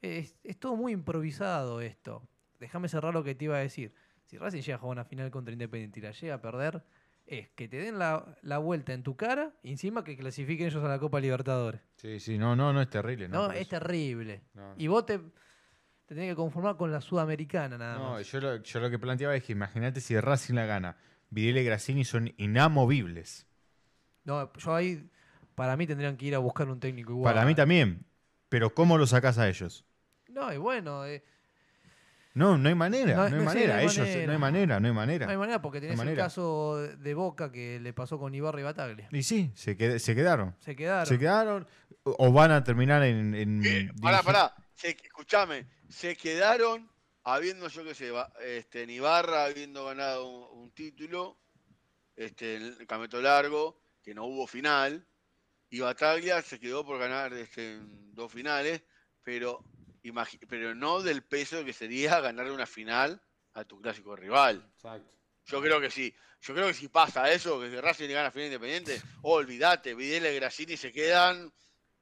S1: es, es todo muy improvisado esto. Déjame cerrar lo que te iba a decir. Si Racing llega a jugar una final contra Independiente y la llega a perder, es que te den la, la vuelta en tu cara y encima que clasifiquen ellos a la Copa Libertadores.
S3: Sí, sí, no, no, no es terrible. No,
S1: No, es terrible.
S3: No, no.
S1: Y vos te, te tenés que conformar con la sudamericana nada
S3: No,
S1: más.
S3: yo lo, yo lo que planteaba es que imagínate si Racing la gana. Videla y Grassini son inamovibles.
S1: No, yo ahí, para mí tendrían que ir a buscar un técnico igual.
S3: Para mí también. Pero ¿cómo lo sacás a ellos?
S1: No, y bueno, eh,
S3: No, no hay manera.
S1: No,
S3: No, hay
S1: no, sí,
S3: manera.
S1: no hay
S3: ellos,
S1: manera.
S3: no hay manera, no hay manera.
S1: no hay manera porque tenés el
S3: manera.
S1: caso de Boca que le pasó con Ibarra y Bataglia.
S3: Y sí, se, qued- se quedaron.
S1: Se quedaron.
S3: Se quedaron o van a terminar en. en
S2: Eh, pará, pará. Escuchame, se quedaron habiendo, yo qué sé, este, en Ibarra habiendo ganado un, un título, este, en el campeonato largo, que no hubo final, y Bataglia se quedó por ganar este, en dos finales, pero, pero no del peso que sería ganarle una final a tu clásico rival.
S3: Exacto.
S2: Yo creo que sí. Yo creo que si pasa eso, que Racing le gana final independiente, olvídate, Videla y Grassini se quedan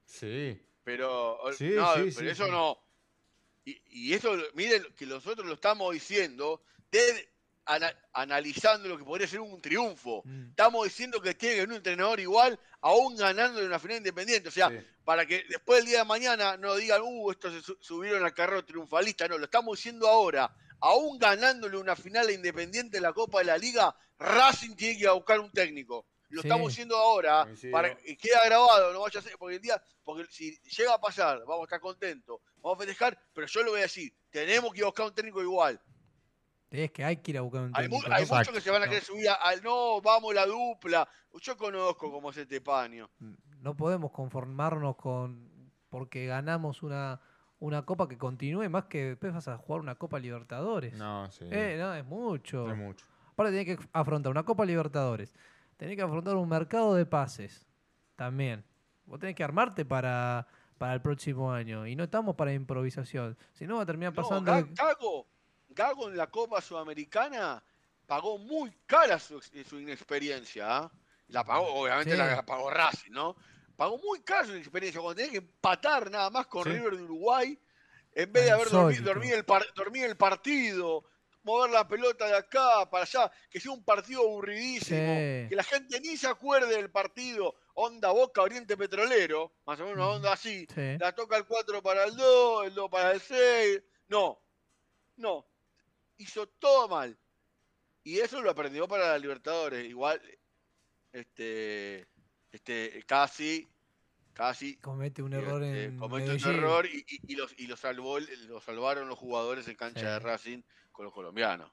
S3: Sí.
S2: pero,
S3: Sí,
S2: no,
S3: sí,
S2: pero
S3: sí,
S2: eso no. Y, y eso, miren que nosotros lo estamos diciendo ana- analizando lo que podría ser un triunfo.
S1: Mm.
S2: Estamos diciendo que tiene un entrenador igual, aún ganando en una final independiente. O sea,
S3: Sí.
S2: para que después del día de mañana no digan, uh, estos se su- subieron al carro triunfalista. No, lo estamos diciendo ahora. Aún ganándole una final independiente en la Copa de la Liga, Racing tiene que ir a buscar un técnico. Lo
S1: Sí.
S2: estamos diciendo ahora
S3: Coincido.
S2: para que quede grabado, no vaya a ser, porque el día, porque si llega a pasar, vamos a estar contentos, vamos a festejar, pero yo lo voy a decir, tenemos que ir a buscar un técnico igual.
S1: Es que hay que ir a buscar un
S2: Hay, mu-
S1: técnico.
S2: hay
S1: ¿no?
S2: muchos que se van a querer subir al no, vamos la dupla. Yo conozco cómo es este paño.
S1: No podemos conformarnos con porque ganamos una, una copa que continúe más que después vas a jugar una Copa Libertadores.
S3: No, sí.
S1: Eh, no, es mucho.
S3: es mucho.
S1: Aparte tenés que afrontar una Copa Libertadores. Tenés que afrontar un mercado de pases. También. Vos tenés que armarte para, para el próximo año. Y no estamos para improvisación. Si no va a terminar pasando.
S2: Ga- Gago, Gago en la Copa Sudamericana pagó muy cara su, su inexperiencia. ¿ah? La pagó, obviamente
S1: Sí.
S2: la pagó Racing, ¿no? Pagó muy cara su inexperiencia. Cuando tenés que empatar nada más con
S3: Sí.
S2: River de Uruguay, en vez de haber dormido el, par- dormido el partido, mover la pelota de acá para allá, que sea un partido aburridísimo,
S1: Sí.
S2: que la gente ni se acuerde del partido, onda Boca Oriente Petrolero, más o menos una onda así,
S1: Sí.
S2: la toca el 4 para el 2, el 2 para el 6. No, no. Hizo todo mal. Y eso lo aprendió para la Libertadores. Igual, este, este, casi, casi
S1: Comete un error
S2: este,
S1: en.
S2: comete un error y, y- y los, y lo, salvó, lo salvaron los jugadores en cancha
S1: Sí.
S2: de Racing con los colombianos.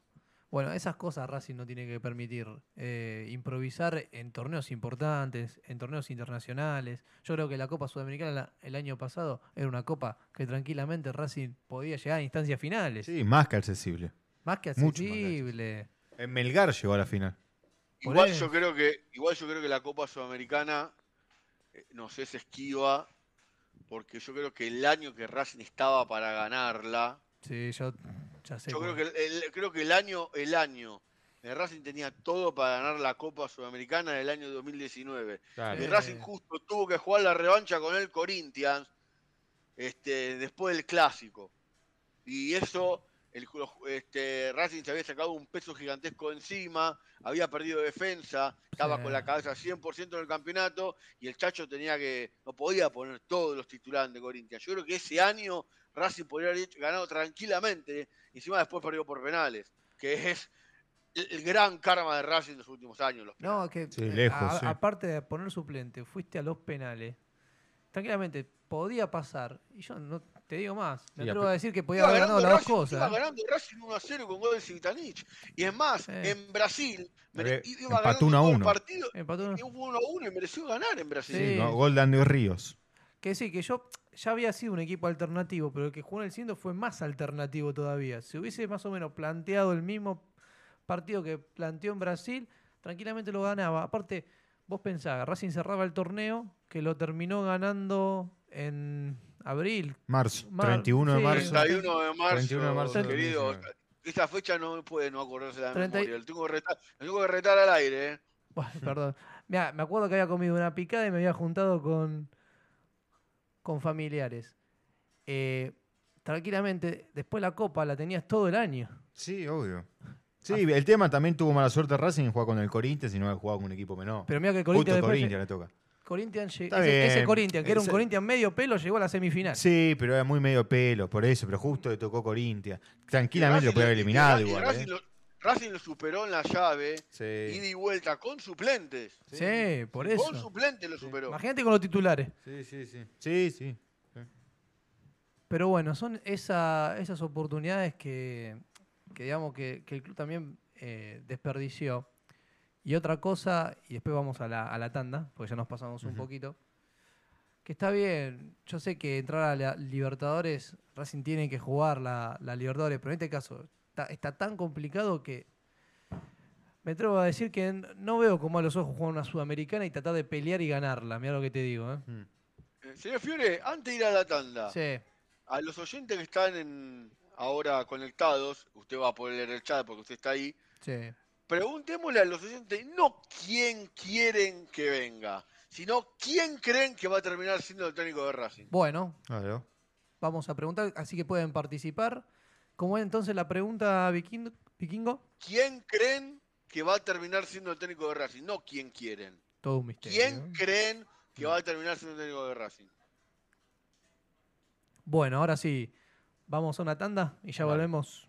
S1: Bueno, esas cosas Racing no tiene que permitir. eh, improvisar en torneos importantes, en torneos internacionales. Yo creo que la Copa Sudamericana la- el año pasado era una copa que tranquilamente Racing podía llegar a instancias finales.
S3: Sí, más que accesible.
S1: Más que accesible.
S3: En Melgar llegó a la final.
S2: Igual yo creo que, igual yo creo que la Copa Sudamericana eh, nos es esquiva, porque yo creo que el año que Racing estaba para ganarla,
S1: Sí, yo ya sé.
S2: yo creo que el, el- creo que el año, el año, el Racing tenía todo para ganar la Copa Sudamericana del año 2019.
S3: Claro.
S2: Y
S1: Sí.
S2: Racing justo tuvo que jugar la revancha con el Corinthians este, después del clásico. Y eso, el, este, Racing se había sacado un peso gigantesco encima, había perdido defensa, estaba
S1: Sí.
S2: con la cabeza 100% en el campeonato y el Chacho tenía que, no podía poner todos los titulares de Corinthians. Yo creo que ese año Racing podría haber ganado tranquilamente, y encima después perdió por penales, que es el, gran karma de Racing en los últimos años. Los.
S1: No, que
S3: Sí, lejos,
S1: a-
S3: sí.
S1: aparte de poner suplente, fuiste a los penales. Tranquilamente, podía pasar. Y yo no te digo más. Me
S3: Sí,
S1: atrevo a decir que podía
S2: Iba
S1: haber ganado
S2: ganando
S1: las dos
S2: Racing- Iba
S1: cosas. ¿eh?
S2: ganando Racing 1 a 0 con gol de Civitanich. Y es más,
S1: Sí.
S2: en Brasil mere-
S3: Había-
S2: iba
S3: empató
S2: ganando
S3: 1 a 1.
S2: partido.
S1: Empató uno.
S2: Y hubo 1 a 1 y mereció ganar en Brasil.
S3: Sí,
S1: Sí.
S3: ¿no? Gol de Andy Ríos.
S1: Que sí, que yo ya había sido un equipo alternativo, pero el que jugó en el Ciendo fue más alternativo todavía. Si hubiese más o menos planteado el mismo partido que planteó en Brasil, tranquilamente lo ganaba. Aparte, vos pensás, Racing cerraba el torneo, que lo terminó ganando en abril.
S3: Marzo.
S1: Mar-
S3: 31 de
S1: sí,
S3: marzo.
S2: 31 de marzo,
S3: 31 de marzo
S2: querido.
S3: 2019.
S2: Esta fecha no puede no acordarse de la
S1: 30 y-
S2: memoria. Lo tengo que retar, lo tengo que retar al aire. ¿eh?
S1: Bueno, perdón. Mirá, me acuerdo que había comido una picada y me había juntado con, con familiares. Eh, tranquilamente, después la copa la tenías todo el año.
S3: Sí, obvio. Sí, el tema también tuvo mala suerte Racing en jugar con el Corinthians y no haber jugado con un equipo menor.
S1: Pero mira que el
S3: Justo
S1: Corinthians después
S3: Corinthians le toca.
S1: Corinthians ese, ese. Corinthians, que era un Corinthians medio pelo, llegó a la semifinal.
S3: Sí, pero era muy medio pelo, por eso, pero justo le tocó Corinthians. Tranquilamente lo podía haber eliminado igual.
S2: Racing,
S3: ¿eh?
S2: lo, Racing lo superó en la llave, ida
S3: Sí.
S2: y vuelta, con suplentes.
S1: Sí, por
S2: Con
S1: eso.
S2: suplentes lo superó.
S1: Imagínate con los titulares.
S3: Sí, sí, sí. Sí, sí.
S1: Pero bueno, son esa- esas oportunidades que, que digamos que, que el club también eh, desperdició. Y otra cosa, y después vamos a la, a la tanda, porque ya nos pasamos un poquito. Que está bien, yo sé que entrar a la Libertadores, Racing tiene que jugar la, la Libertadores, pero en este caso está, está tan complicado que me atrevo a decir que no veo como a los ojos jugar una Sudamericana y tratar de pelear y ganarla. Mira lo que te digo. ¿eh?
S3: Mm.
S2: Eh, Señor Fiore, antes de ir a la tanda,
S1: Sí,
S2: a los oyentes que están en, ahora conectados, usted va a poder leer el chat porque usted está ahí,
S1: sí.
S2: Preguntémosle a los oyentes no quién quieren que venga, sino quién creen que va a terminar siendo el técnico de Racing.
S1: Bueno,
S3: Claro.
S1: vamos a preguntar, así que pueden participar. ¿Cómo es entonces la pregunta, Vikingo? Vikingo?
S2: ¿Quién creen que va a terminar siendo el técnico de Racing? No quién quieren.
S1: Todo un misterio.
S2: ¿Quién creen que va a terminar siendo el técnico de Racing?
S1: Bueno, ahora sí, vamos a una tanda y ya volvemos.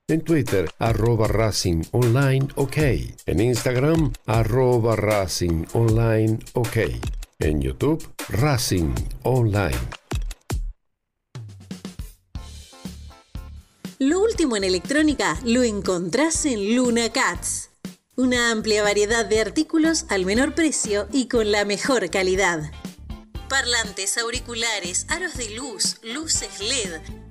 S4: En Twitter, arroba Racing Online OK. En Instagram, arroba Racing Online OK. En YouTube, Racing Online.
S5: Lo último en electrónica lo encontrás en Luna Cats. Una amplia variedad de artículos al menor precio y con la mejor calidad. Parlantes, auriculares, aros de luz, luces LED,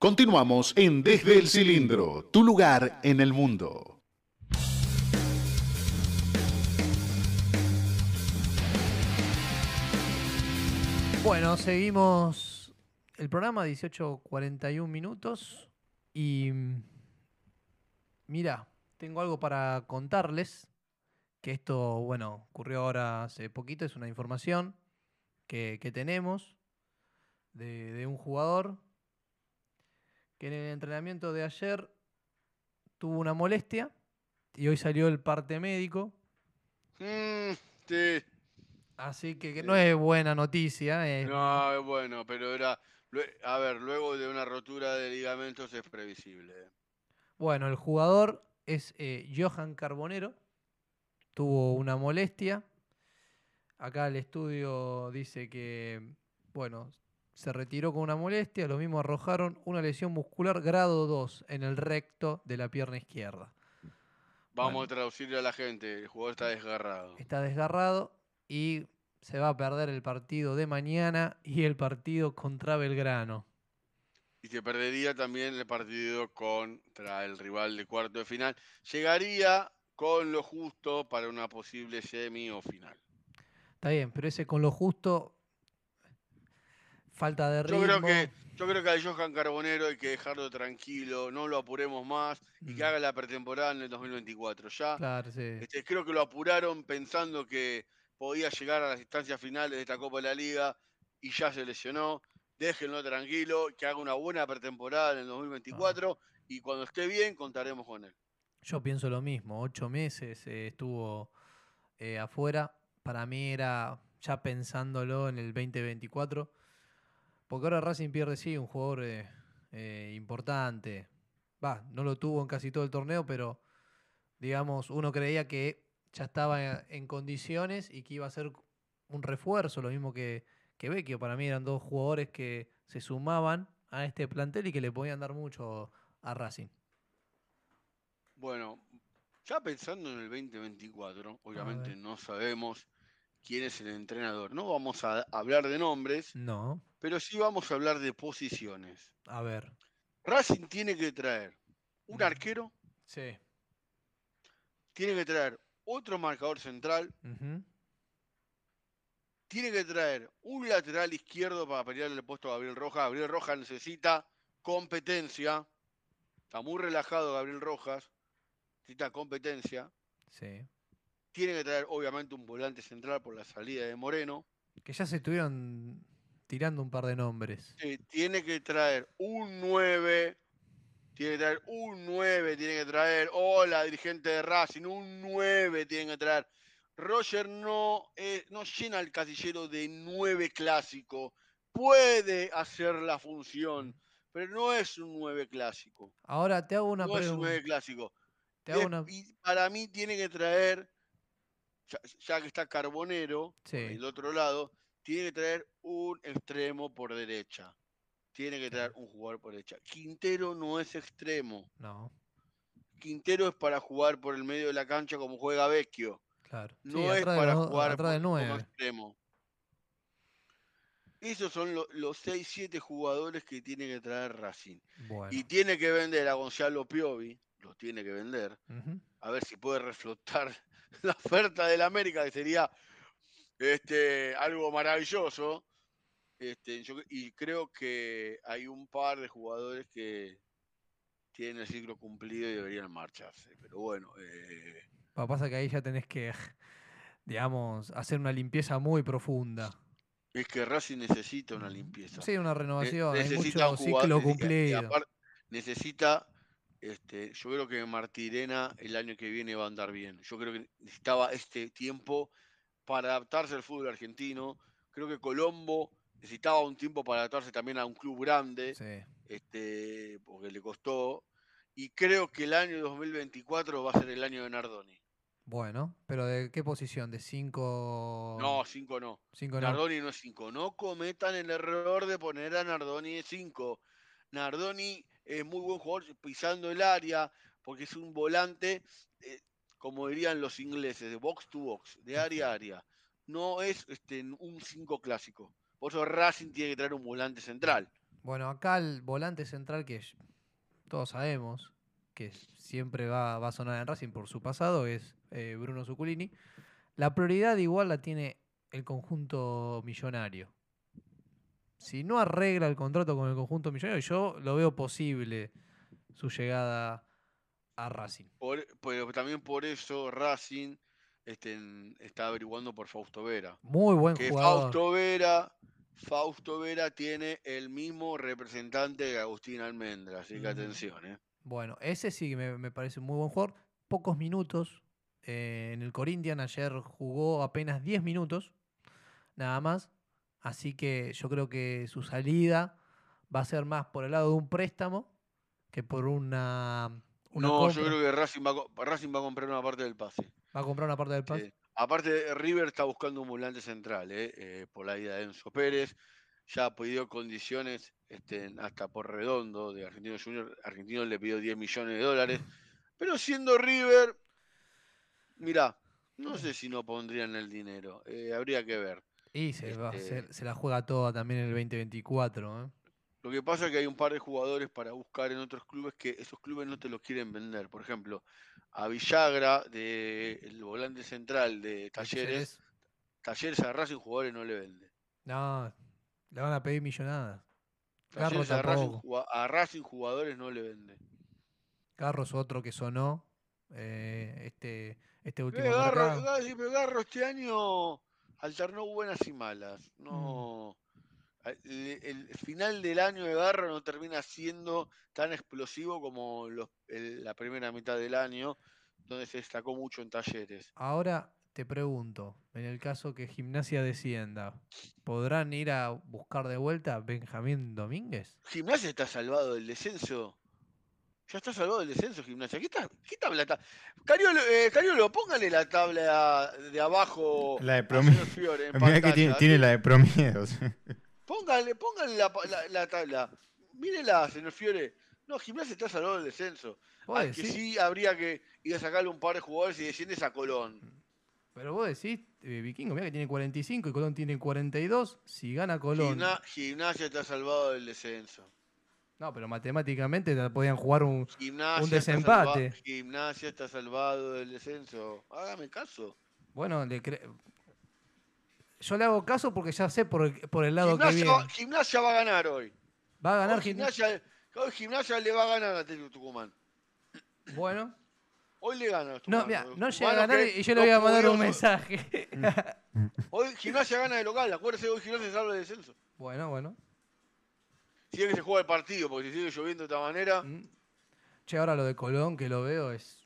S6: Continuamos en Desde el Cilindro, tu lugar en el mundo.
S1: Bueno, seguimos el programa, 18.41 minutos. Y mm, mira, tengo algo para contarles. Que esto, bueno, ocurrió ahora hace poquito, es una información que, tenemos de un jugador que en el entrenamiento de ayer tuvo una molestia y hoy salió el parte médico.
S2: Mm, sí.
S1: Así que, que no es buena noticia. eh.
S2: No, es bueno, pero era. A ver, luego de una rotura de ligamentos es previsible.
S1: Bueno, el jugador es eh, Johan Carbonero. Tuvo una molestia. Acá el estudio dice que, bueno, se retiró con una molestia. Lo mismo arrojaron una lesión muscular grado 2 en el recto de la pierna izquierda.
S2: Vamos
S1: Bueno.
S2: a traducirle a la gente. El jugador está desgarrado.
S1: Está desgarrado y se va a perder el partido de mañana y el partido contra Belgrano.
S2: Y se perdería también el partido contra el rival de cuarto de final. Llegaría con lo justo para una posible semi o final.
S1: Está bien, pero ese con lo justo, falta de ritmo.
S2: Yo creo que yo creo que al Johan Carbonero hay que dejarlo tranquilo, no lo apuremos más y que
S1: Mm.
S2: haga la pretemporada en el 2024. Ya
S1: Claro, sí.
S2: este, creo que lo apuraron pensando que podía llegar a las instancias finales de esta Copa de la Liga y ya se lesionó. déjenlo tranquilo, que haga una buena pretemporada en el 2024 y cuando esté bien contaremos con él.
S1: Yo pienso lo mismo, ocho meses eh, estuvo eh, afuera. Para mí era ya pensándolo en el 2024. Porque ahora Racing pierde, sí, un jugador eh, eh, importante. Va, no lo tuvo en casi todo el torneo, pero digamos, uno creía que ya estaba en condiciones y que iba a ser un refuerzo, lo mismo que, que Vecchio. Para mí eran dos jugadores que se sumaban a este plantel y que le podían dar mucho a Racing.
S2: Bueno, ya pensando en el 2024, obviamente no sabemos quién es el entrenador. No vamos a hablar de nombres,
S1: No,
S2: pero sí vamos a hablar de posiciones.
S1: a ver.
S2: Racing tiene que traer un
S1: Mm.
S2: arquero,
S1: Sí.
S2: tiene que traer otro marcador central,
S1: ujú,
S2: tiene que traer un lateral izquierdo para pelearle el puesto a Gabriel Rojas. Gabriel Rojas necesita competencia. Está muy relajado Gabriel Rojas. Necesita competencia.
S1: Sí.
S2: Tiene que traer, obviamente, un volante central por la salida de Moreno.
S1: Que ya se estuvieron tirando un par de nombres.
S2: Eh, tiene que traer un 9. Tiene que traer un 9. Tiene que traer. Hola, dirigente de Racing. Un 9 tiene que traer. Roger no, eh, no llena el casillero de 9 clásico. Puede hacer la función, pero no es un 9 clásico.
S1: Ahora te hago una
S2: no es un 9
S1: pregunta.
S2: clásico.
S1: Te hago una...
S2: y para mí tiene que traer, ya, ya que está Carbonero,
S1: Sí.
S2: el otro lado, tiene que traer un extremo por derecha. Tiene que traer un jugador por derecha. Quintero no es extremo.
S1: No,
S2: Quintero es para jugar por el medio de la cancha como juega Vecchio.
S1: claro. Sí,
S2: No es
S1: de
S2: para jugar
S1: del
S2: por- como
S1: 9.
S2: extremo. Esos son lo- los 6-7 jugadores que tiene que traer Racing.
S1: Bueno.
S2: Y tiene que vender a Gonzalo Piovi, lo tiene que vender. a ver si puede reflotar la oferta del América, que sería este, algo maravilloso. Este, yo, y creo que hay un par de jugadores que tienen el ciclo cumplido y deberían marcharse. Pero bueno, eh,
S1: Lo que pasa es que ahí ya tenés que, digamos, hacer una limpieza muy profunda.
S2: es que Racing necesita una limpieza.
S1: Sí, una renovación.
S2: Necesita
S1: mucho
S2: un jugador-
S1: ciclo
S2: y- y- y
S1: cumplido.
S2: necesita, este, yo creo que Martirena el año que viene va a andar bien. Yo creo que necesitaba este tiempo para adaptarse al fútbol argentino. Creo que Colombo necesitaba un tiempo para adaptarse también a un club grande,
S1: Sí.
S2: este, porque le costó. Y creo que el año 2024 va a ser el año de Nardoni.
S1: Bueno, pero ¿de qué posición? ¿De 5?
S2: No, 5 no.
S1: 5 no.
S2: Nardoni no es 5. No cometan el error de poner a Nardoni de 5. Nardoni es muy buen jugador pisando el área, porque es un volante, eh, como dirían los ingleses, de box to box, de área a área. No es este, un 5 clásico. Por eso Racing tiene que traer un volante central.
S1: Bueno, acá el volante central que todos sabemos que siempre va, va a sonar en Racing por su pasado es eh, Bruno Zuculini. La prioridad igual la tiene el conjunto millonario. Si no arregla el contrato con el conjunto millonario, yo lo veo posible su llegada a Racing.
S2: Por- pero también por eso Racing este, está averiguando por Fausto Vera.
S1: Muy buen
S2: que
S1: jugador.
S2: Fausto Vera, Fausto Vera tiene el mismo representante que Agustín Almendra, así que
S1: Ujú.
S2: atención, ¿eh?
S1: Bueno, ese sí me, me parece un muy buen jugador. Pocos minutos. eh, en el Corinthians ayer jugó apenas 10 minutos. Nada más. Así que yo creo que su salida va a ser más por el lado de un préstamo que por una. una
S2: No, yo creo que Racing va, a co- Racing va a comprar una parte del pase.
S1: Va a comprar una parte del pase.
S2: Aparte, River está buscando un volante central, ¿eh? Eh, por la ida de Enzo Pérez. Ya ha pedido condiciones este, hasta por redondo de Argentino Junior. Argentino le pidió 10 millones de dólares. Pero siendo River, mirá, no sé si no pondrían el dinero. eh, habría que ver.
S1: Y se, va- se-
S2: este-
S1: se la juega toda también en el 2024. ¿eh?
S2: Lo que pasa es que hay un par de jugadores para buscar en otros clubes que esos clubes no te los quieren vender. Por ejemplo, a Villagra, de, el volante central de Talleres, Talleres a Racing jugadores no le vende.
S1: No, le van a pedir millonadas.
S2: Talleres a Racing, a Racing jugadores no le vende.
S1: Garro es otro que sonó eh, este, este último
S2: Garro, Garro este año alternó buenas y malas.
S1: Mm.
S2: No, El, el final del año de Garra no termina siendo tan explosivo como los- el- la primera mitad del año, donde se destacó mucho en talleres.
S1: Ahora te pregunto, en el caso que Gimnasia descienda, ¿podrán ir a buscar de vuelta a Benjamín Domínguez?
S2: Gimnasia está salvado del descenso. Ya está salvado del descenso, Gimnasia. ¿Qué, está, qué tabla está? Cariolo, eh, Cariolo, póngale la tabla de abajo.
S3: La de
S2: señor Fiore en
S3: Mirá que tiene, la de promiedos.
S2: Póngale, póngale la, la- la tabla. Mírela, señor Fiore. No, Gimnasia está salvado del descenso.
S1: ¿Vos
S2: Al que
S1: decís?
S2: sí habría que ir a sacarle un par de jugadores y desciendes a Colón.
S1: Pero vos decís, eh, Vikingo, mira que tiene 45 y Colón tiene 42. Si gana Colón.
S2: Gimna- Gimnasia está salvado del descenso.
S1: No, pero matemáticamente te podían jugar un.
S2: Gimnasia
S1: Un
S2: está
S1: desempate.
S2: salva- Gimnasia está salvado del descenso. Hágame caso.
S1: Bueno, le cre- yo le hago caso porque ya sé por el, por el lado que
S2: Gimnasia,
S1: viene.
S2: va- Gimnasia va a ganar hoy.
S1: Va a ganar
S2: Hoy
S1: Gimnasia.
S2: Hoy Gimnasia le va a ganar a Tucumán.
S1: Bueno,
S2: Hoy le gana a los
S1: no, mira, no llega a ganar
S2: que
S1: y yo le voy a mandar un mensaje.
S2: Hoy Gimnasia gana de local. Acuérdese, hoy Gimnasia salva del descenso.
S1: bueno, bueno.
S2: Si es que se juega el partido, porque si sigue lloviendo de esta manera.
S1: Mm. Che, ahora lo de Colón que lo veo es.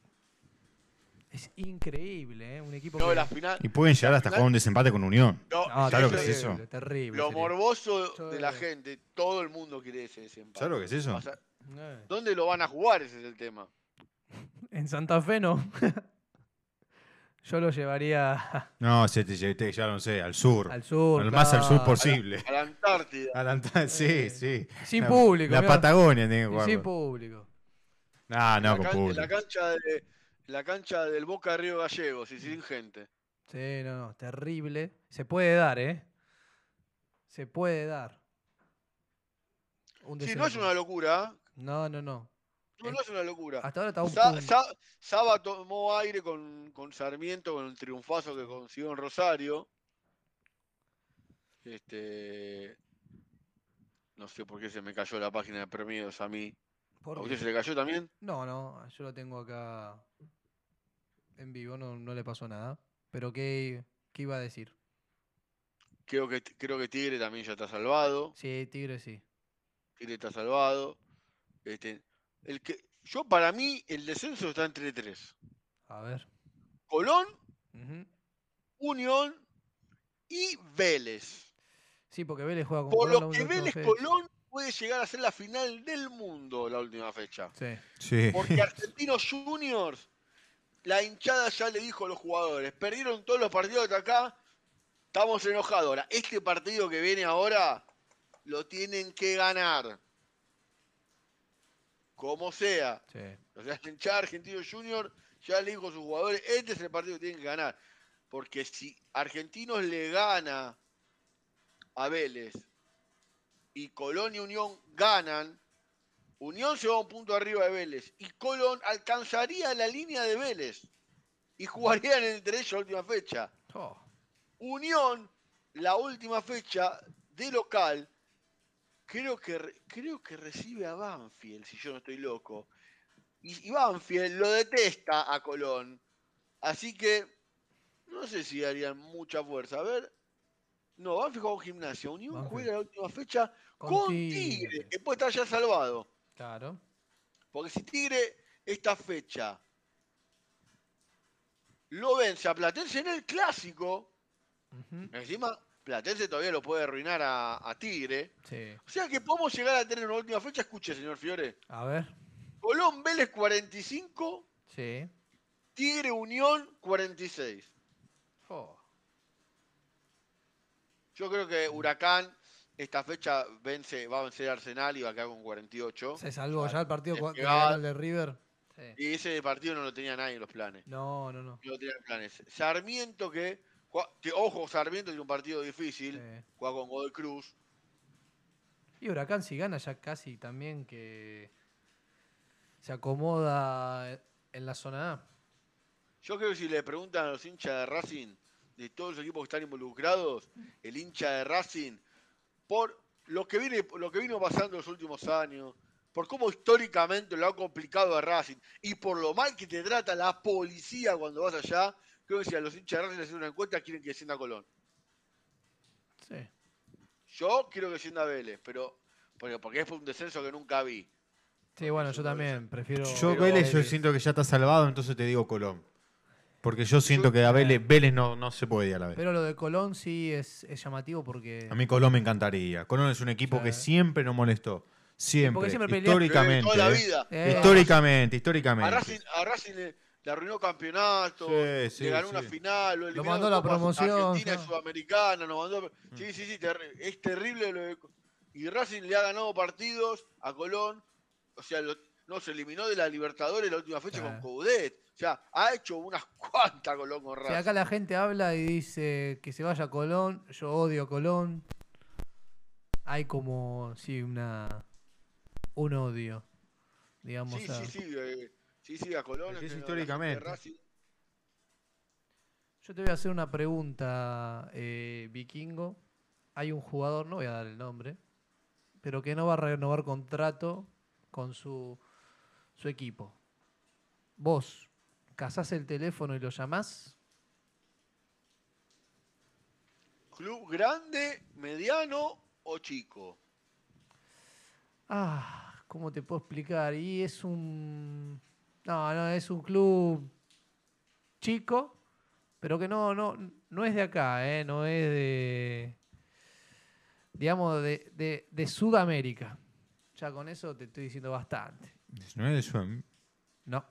S1: Es increíble, ¿eh? Un equipo
S2: No,
S1: que.
S2: la final.
S3: Y pueden llegar hasta
S2: final-
S3: jugar un desempate con Unión.
S2: No,
S1: No,
S3: ¿Sabes lo que
S1: terrible,
S3: es eso?
S1: Terrible.
S2: Lo
S1: sería.
S2: morboso
S1: Yo-
S2: de la gente, todo el mundo quiere ese desempate.
S3: ¿Sabes lo que es eso?
S2: O sea,
S1: Eh,
S2: ¿Dónde lo van a jugar? Ese es el tema.
S1: En Santa Fe no. Yo lo llevaría
S3: No, se te, te, te llevaron, no sé, al sur.
S1: al sur.
S3: Al más al sur posible.
S2: A la Antártida.
S3: A la Anta- sí,
S1: Eh,
S3: sí.
S1: Sin
S3: La-
S1: público.
S3: La
S1: mirá.
S3: Patagonia tiene que
S1: sin público.
S3: Ah, no,
S2: la,
S3: con
S2: can-
S3: público.
S2: la cancha de, la cancha del Boca Río Gallegos y sin gente.
S1: Sí, no, no, terrible. Se puede dar, ¿eh? Se puede dar. Un
S2: Sí, no es una locura. ¿eh?
S1: No, no, no.
S2: No, no es una locura.
S1: Hasta ahora está un
S2: Sa- Saba tomó aire con, con Sarmiento, con el triunfazo que consiguió en Rosario. Este. No sé por qué se me cayó la página de premios a mí.
S1: ¿Por
S2: ¿A
S1: qué?
S2: usted se le cayó también?
S1: No, no, yo lo tengo acá en vivo, no, no le pasó nada. Pero ¿qué, qué iba a decir?
S2: Creo que, creo que Tigre también ya está salvado.
S1: Sí, Tigre sí.
S2: Tigre está salvado. Este, el que, yo, para mí, el descenso está entre tres:
S1: A ver.
S2: Colón. Unión y Vélez.
S1: Sí, porque Vélez juega con
S2: Por
S1: Colón
S2: lo que Vélez
S1: fecha.
S2: Colón puede llegar a ser la final del mundo la última fecha.
S1: Sí.
S3: Sí.
S2: Porque Argentinos Juniors, la hinchada ya le dijo a los jugadores, perdieron todos los partidos de acá, estamos enojados. Ahora, este partido que viene ahora, lo tienen que ganar. Como sea.
S1: Sí.
S2: O sea, la hinchada de Argentinos Juniors ya le dijo a sus jugadores, este es el partido que tienen que ganar. Porque si Argentinos le gana a Vélez y Colón y Unión ganan, Unión se va un punto arriba de Vélez y Colón alcanzaría la línea de Vélez y jugarían entre ellos la última fecha.
S1: Oh,
S2: Unión, la última fecha de local, creo que, re- creo que recibe a Banfield, si yo no estoy loco. Y, y Banfield lo detesta a Colón. Así que no sé si harían mucha fuerza. A ver. No, Banfield juega con gimnasia. Unión
S1: Banfield.
S2: juega la última fecha
S1: Con
S2: con,
S1: Tigre.
S2: Tigre, que puede estar ya salvado.
S1: claro.
S2: Porque si Tigre esta fecha lo vence a Platense en el clásico, encima Platense todavía lo puede arruinar a, a Tigre.
S1: Sí.
S2: O sea que podemos llegar a tener una última fecha. Escuche, señor Fiore.
S1: A ver.
S2: Colón Vélez 45,
S1: Sí.
S2: Tigre Unión 46.
S1: Oh,
S2: Yo creo que Huracán esta fecha vence, va a vencer Arsenal y va a quedar con 48.
S1: Se salvó ya el partido el de River. Sí.
S2: Y ese partido no lo tenía nadie en los planes.
S1: No, no, no.
S2: No lo tenía en planes. Sarmiento que, ojo, Sarmiento tiene un partido difícil.
S1: Sí.
S2: Juega con Godoy Cruz.
S1: Y Huracán si gana ya casi también que se acomoda en la zona A.
S2: Yo creo que si le preguntan a los hinchas de Racing, de todos los equipos que están involucrados, el hincha de Racing, por lo que viene, lo que vino pasando en los últimos años, por cómo históricamente lo ha complicado a Racing y por lo mal que te trata la policía cuando vas allá, creo que si a los hinchas de Racing les hacen una encuesta quieren que descienda Colón.
S1: Sí.
S2: Yo quiero que sienda Vélez, pero porque, porque es un descenso que nunca vi.
S1: Sí, bueno, yo también prefiero.
S3: Yo Vélez, yo siento que ya está salvado, entonces te digo Colón. Porque yo siento que a Vélez, Vélez no, no se puede ir a la vez.
S1: Pero lo de Colón sí es, es llamativo porque.
S3: A mí Colón me encantaría. Colón es un equipo
S1: Sí.
S3: que siempre nos molestó. Siempre.
S1: porque siempre
S3: históricamente.
S2: Toda la vida.
S1: Eh,
S3: Históricamente,
S2: A
S3: históricamente.
S2: Racing, a Racing le, le arruinó campeonato,
S3: Sí, sí,
S2: le ganó
S3: sí.
S2: una final, lo, eliminó
S1: mandó a la promoción,
S2: Argentina y
S1: sí.
S2: Sudamericana, nos mandó. Sí, sí, sí, terri- es terrible lo de- Y Racing le ha ganado partidos a Colón, o sea, lo- no se eliminó de la Libertadores la última fecha
S1: Claro.
S2: con Coudet. O sea, ha hecho unas cuantas Colón con Racing.
S1: acá la gente habla y dice que se vaya a Colón, yo odio a Colón. Hay como, sí, una. Un odio. Digamos.
S2: Sí,
S1: a-
S2: sí, sí, eh, sí, sí, a Colón.
S3: Es históricamente.
S1: Yo te voy a hacer una pregunta, eh, vikingo. Hay un jugador, no voy a dar el nombre, pero que no va a renovar contrato con su, su equipo. Vos, ¿casás el teléfono y lo llamás?
S2: Club grande, mediano o chico.
S1: Ah, ¿cómo te puedo explicar? Y es un. No, no, es un club chico, pero que no, no, no es de acá, ¿eh? No es de. Digamos, de, de, de Sudamérica. Ya con eso te estoy diciendo bastante.
S3: No es de su-
S1: No.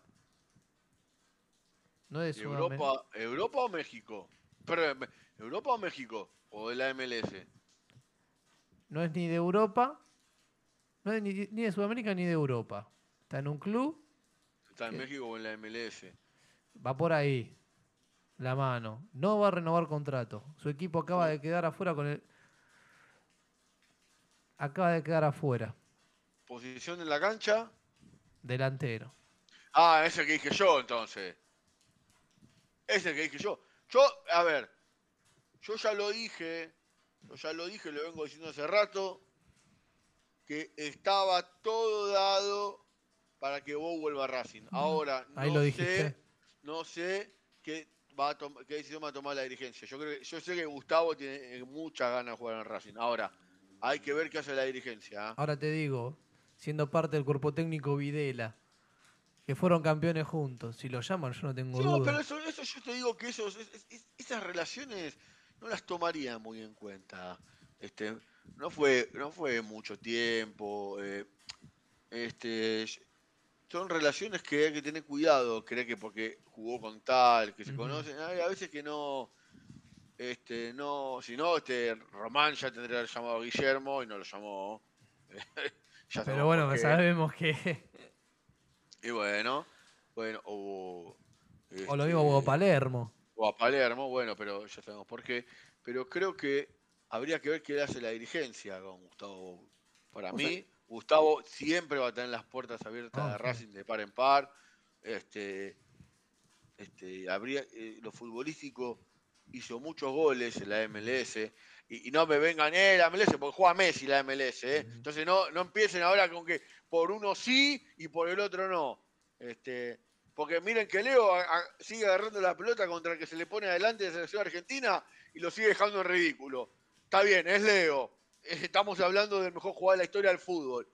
S1: No es de Sudamérica.
S2: Europa, Europa o México. Perdón, me- Europa o México o de la MLS.
S1: No es ni de Europa. No es ni, ni de Sudamérica ni de Europa. Está en un club
S2: Está en. México o en la MLS.
S1: Va por ahí. La mano. No va a renovar contrato. Su equipo acaba de quedar afuera con el. Acaba de quedar afuera.
S2: Posición en la cancha.
S1: Delantero.
S2: Ah, ese que dije yo entonces. Ese que dije yo. Yo, a ver, yo ya lo dije, yo ya lo dije, lo vengo diciendo hace rato, que estaba todo dado para que vos vuelva a Racing. Ahora,
S1: Ahí
S2: no
S1: lo
S2: sé,
S1: dijiste.
S2: no sé qué, va a qué decisión va a tomar la dirigencia. Yo creo que, yo sé que Gustavo tiene eh, muchas ganas de jugar en Racing. Ahora, hay que ver qué hace la dirigencia. ¿ah?
S1: Ahora te digo, siendo parte del cuerpo técnico Videla, que fueron campeones juntos. Si lo llaman, yo no tengo
S2: Sí, no, pero eso, eso yo te digo que esos, es- es- es- esas relaciones no las tomaría muy en cuenta. Este, no fue, no fue mucho tiempo. eh, este, son relaciones que hay que tener cuidado. Cree que porque jugó con tal, que se conocen, hay a veces que no. Este, no, si no, este, Román ya tendría que haber llamado a Guillermo y no lo llamó. Ya
S1: Pero bueno, sabemos que.
S2: Y bueno, bueno, o.
S1: o lo mismo Hugo
S2: este,
S1: Palermo.
S2: o a Palermo, bueno, pero ya sabemos por qué. Pero creo que habría que ver qué hace la dirigencia con Gustavo. Para
S1: O
S2: mí,
S1: sea-
S2: Gustavo siempre va a tener las puertas abiertas
S1: Ah, sí.
S2: Racing de par en par. Este, este, habría, eh, lo futbolístico hizo muchos goles en la MLS. Y, y no me vengan, eh, la MLS, porque juega Messi la MLS. eh. Entonces no, no empiecen ahora con que por uno sí y por el otro no. Este, porque miren que Leo a- a- sigue agarrando la pelota contra el que se le pone adelante de la selección argentina y lo sigue dejando en ridículo. Está bien, es Leo. Estamos hablando del mejor jugador de la historia del fútbol.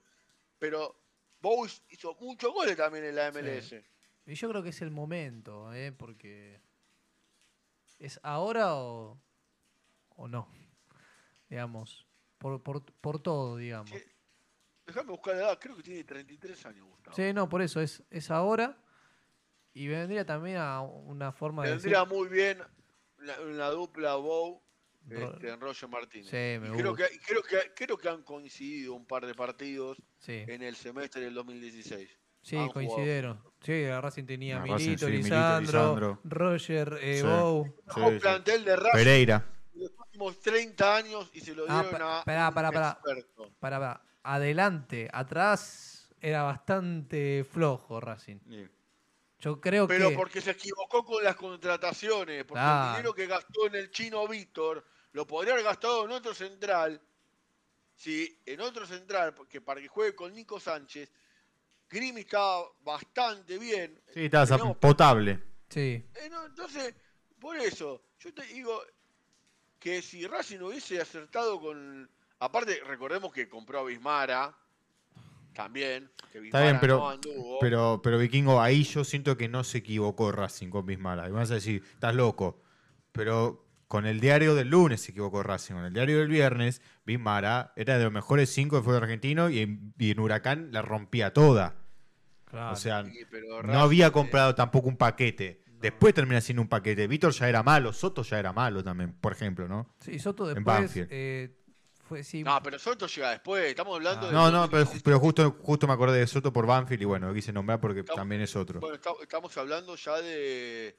S2: Pero Bowie hizo muchos goles también en la MLS.
S1: Y yo creo que es el momento, ¿eh? porque es ahora o, o no, digamos, por, por, por todo, digamos.
S2: Sí. Déjame buscar la edad, creo que tiene 33 años, Gustavo.
S1: Sí, no, por eso es, es ahora y vendría también a una forma de
S2: Vendría muy bien la, la dupla Bow este, en Roger Martínez.
S1: Sí, me
S2: creo, que, creo, que, creo que han coincidido un par de partidos
S1: sí,
S2: en el semestre del 2016.
S1: sí,
S2: han jugado
S1: coincidieron. Sí, la Racing tenía
S3: Ah,
S1: Milito,
S3: Racing, sí, Milito,
S1: Lisandro. Roger, eh,
S3: Sí.
S1: Bow.
S3: Sí, sí.
S2: plantel de Racing
S3: Pereira.
S2: en los últimos 30 años y se lo
S1: Ah,
S2: dieron
S1: pa-
S2: a
S1: pará,
S2: un
S1: pará, adelante, atrás era bastante flojo Racing. Yo creo
S2: Pero
S1: que...
S2: porque se equivocó con las contrataciones, porque el dinero que gastó en el chino Víctor lo podría haber gastado en otro central. Si en otro central, porque para que juegue con Nico Sánchez, Grimi estaba bastante bien.
S3: Sí,
S2: Teníamos-
S3: potable.
S1: Sí,
S2: Eh, entonces, por eso, yo te digo que si Racing hubiese acertado con Aparte, recordemos que compró a Bismara también. Que
S3: Está bien, pero,
S2: no anduvo.
S3: pero, pero Vikingo, ahí yo siento que no se equivocó Racing con Bismara. Y vas a decir, estás loco. Pero con el diario del lunes se equivocó Racing. Con el diario del viernes, Bismara era de los mejores cinco de fútbol argentino y en, y en Huracán la rompía toda.
S1: Claro.
S3: O sea,
S2: Sí, pero
S3: no había
S2: eh,
S3: comprado tampoco un paquete. Después termina siendo un paquete. Víctor ya era malo, Soto ya era malo también, por ejemplo, ¿no?
S1: sí, Soto
S3: en
S1: después
S3: Banfield.
S1: eh, fue sí,
S2: No, pero Soto llega después. Estamos hablando
S1: Ah.
S2: de.
S3: No, no, pero, pero justo, justo me acordé de Soto por Banfield y bueno, lo quise nombrar porque
S2: Estamos-
S3: también es otro.
S2: Bueno, está- estamos hablando ya de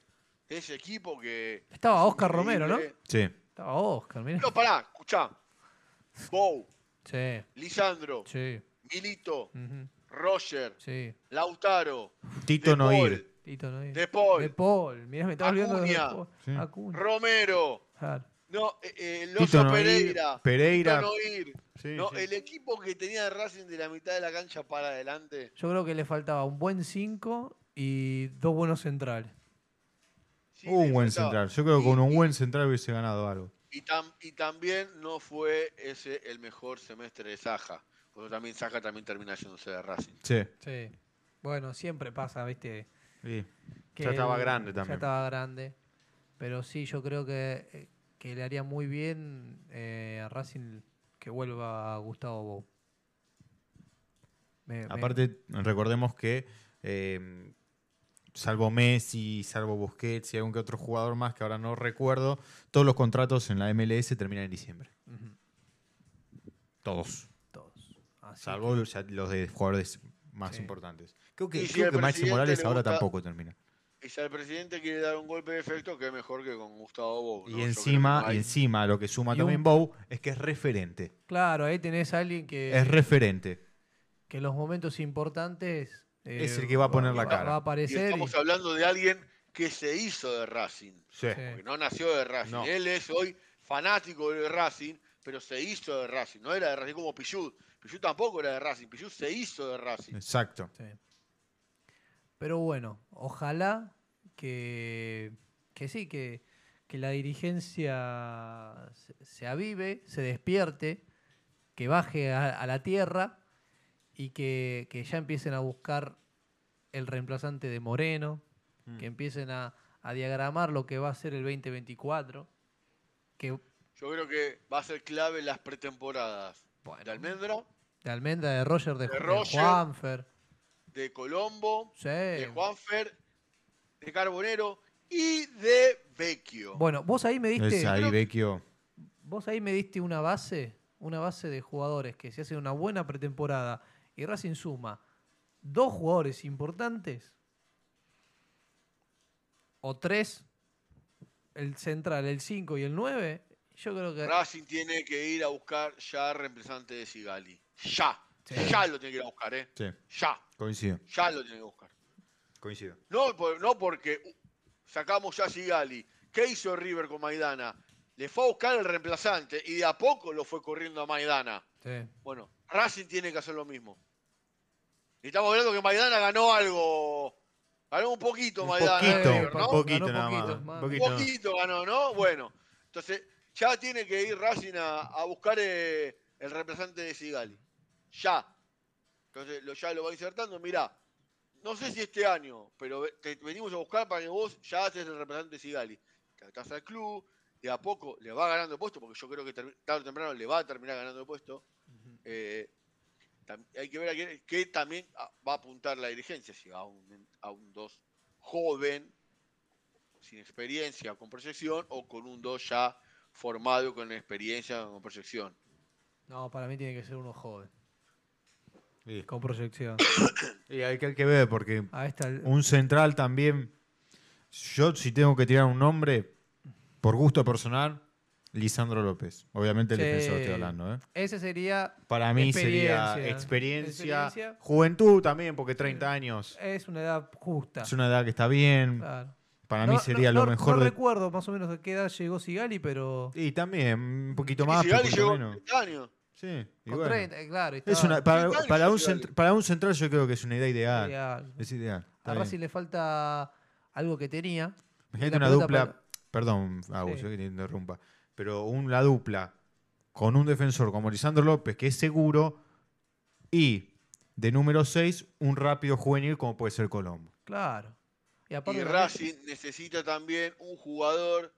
S2: ese equipo que.
S1: Estaba
S2: es
S1: Oscar Romero, ¿no?
S3: Sí.
S1: Estaba Oscar, mirá.
S2: No, pará, escuchá. Bow,
S1: Sí,
S2: Lisandro,
S1: sí,
S2: Milito,
S1: ujú,
S2: Roger,
S1: sí.
S2: Lautaro,
S3: Tito
S2: De
S3: no
S2: Paul,
S3: ir.
S1: Tito no es.
S2: De Paul,
S1: De Paul. Mirá, me estaba olvidando de. Paul.
S3: Sí.
S1: Acuña.
S2: Romero,
S1: Claro.
S2: no, eh, eh,
S3: Tito
S2: Loso
S3: Noir,
S2: Pereira,
S3: Pereira.
S2: Tito Noir.
S3: Sí,
S2: No,
S3: sí.
S2: el equipo que tenía de Racing de la mitad de la cancha para adelante.
S1: Yo creo que le faltaba un buen 5 y dos buenos centrales.
S2: Sí,
S3: un buen central. Yo creo que con un buen central hubiese ganado algo.
S2: Y, tam- y también no fue ese el mejor semestre de Saja. Porque también Saja también termina yéndose de Racing.
S3: Sí.
S1: Sí. Bueno, siempre pasa, ¿viste?
S3: sí.
S1: Que
S3: Ya estaba grande
S1: Ya
S3: también.
S1: estaba grande. Pero sí, yo creo que, que le haría muy bien eh, a Racing que vuelva Gustavo Bou. Me- me-
S3: Aparte, recordemos que eh, salvo Messi, salvo Busquets y algún que otro jugador más que ahora no recuerdo, todos los contratos en la MLS terminan en diciembre. Todos.
S1: todos. Así
S3: Salvo los, los de jugadores más
S1: Sí.
S3: importantes. Creo que,
S2: Y si
S3: creo que Maxi Morales
S2: le
S3: ahora tampoco termina.
S2: Y si al presidente quiere dar un golpe de efecto, que mejor que con Gustavo Bou. ¿no?
S3: Y encima, y encima lo que suma
S1: Y
S3: también
S1: un-
S3: Bow es que es referente.
S1: Claro, ahí tenés a alguien que,
S3: Es referente.
S1: que en los momentos importantes eh,
S3: Es el que va a poner la cara.
S1: Va a
S2: y
S1: aparecer.
S2: estamos
S1: y-
S2: hablando de alguien que se hizo de Racing.
S3: Sí.
S1: Sí.
S2: Porque no nació de Racing.
S3: No.
S2: Él es hoy fanático de Racing, pero se hizo de Racing. No era de Racing como Pichut. Pichut tampoco era de Racing. Pichut se hizo de Racing.
S3: Exacto.
S1: Sí. Pero bueno, ojalá que, que sí, que, que la dirigencia se, se avive, se despierte, que baje a, a la tierra y que, que ya empiecen a buscar el reemplazante de Moreno,
S3: Mm.
S1: que empiecen a, a diagramar lo que va a ser el 2024. Que,
S2: Yo creo que va a ser clave las pretemporadas
S1: bueno,
S2: de Almendra,
S1: de Almendra, de Roger, de,
S2: De
S1: de. Juanfer.
S2: de Colombo,
S1: Sí.
S2: de Juanfer, de Carbonero y de Vecchio.
S1: Bueno, vos ahí me diste.
S3: Es ahí,
S2: creo-
S3: Vecchio.
S1: Vos ahí me diste una base, una base de jugadores que se hacen una buena pretemporada y Racing suma dos jugadores importantes o tres, el central, el 5 y el 9, yo creo que
S2: Racing tiene que ir a buscar ya reemplazante de Sigali. Ya.
S1: Sí.
S2: Ya lo tiene que ir a buscar, ¿eh?
S3: Sí,
S2: Ya.
S3: coincido.
S2: Ya lo tiene que buscar.
S3: Coincido.
S2: No, no porque uh, sacamos ya a Sigali. ¿Qué hizo River con Maidana? Le fue a buscar el reemplazante y de a poco lo fue corriendo a Maidana.
S1: Sí.
S2: Bueno, Racing tiene que hacer lo mismo. Y estamos hablando que Maidana ganó algo. Ganó un poquito
S3: Un
S2: Maidana.
S3: poquito,
S2: de River,
S3: un
S2: ¿no?
S3: poquito
S1: Ganó
S3: nada
S1: poquito,
S3: más.
S1: más.
S3: Un
S2: Un
S3: poquito.
S2: poquito ganó, ¿no? Bueno, entonces ya tiene que ir Racing a, a buscar eh, el reemplazante de Sigali. Ya. Entonces lo, ya lo va insertando. Mirá, no sé si este año, pero te venimos a buscar para que vos ya haces el reemplazante de Sigali. Te atás al club, de a poco le va ganando el puesto, porque yo creo que tarde o temprano le va a terminar ganando el puesto. Eh, hay que ver a qué, qué también ah, va a apuntar la dirigencia, si va a un, a un 2 joven, sin experiencia, con proyección, o con un 2 ya formado con experiencia, con proyección.
S1: No, para mí tiene que ser uno joven,
S3: Sí.
S1: con proyección.
S3: Y hay que, hay que ver, porque un central también. Yo, si tengo que tirar un nombre, por gusto personal, Lisandro López. Obviamente el
S1: Sí.
S3: defensor estoy hablando, ¿eh?
S1: ese sería,
S3: Para mí sería
S1: Experiencia.
S3: experiencia,
S1: Experiencia.
S3: juventud también, porque 30 años
S1: es una edad justa.
S3: es una edad que está bien.
S1: Claro.
S3: Para
S1: No-
S3: mí sería
S1: no-
S3: lo mejor
S1: no
S3: de.
S1: recuerdo más o menos a qué edad llegó Sigali, pero
S3: Y también, un poquito más, pero
S2: Sigali llegó
S3: menos.
S2: con 30 años.
S3: Sí, y
S1: con
S3: bueno.
S1: 30, eh, claro.
S3: Es
S1: estaba-
S3: una, para,
S2: 30 años
S3: para un
S2: Sigali.
S3: cent- para un central yo creo que es una idea ideal.
S1: ideal.
S3: Es ideal.
S1: A
S3: bien.
S1: Racing le falta algo que tenía.
S3: Imagínate una dupla.
S1: para-
S3: Perdón, Agus,
S1: Sí.
S3: yo que te interrumpa. Pero un, la dupla con un defensor como Lisandro López, que es seguro, y de número 6, un rápido juvenil como puede ser Colombo.
S1: Claro. Y aparte
S2: Racing necesita también un jugador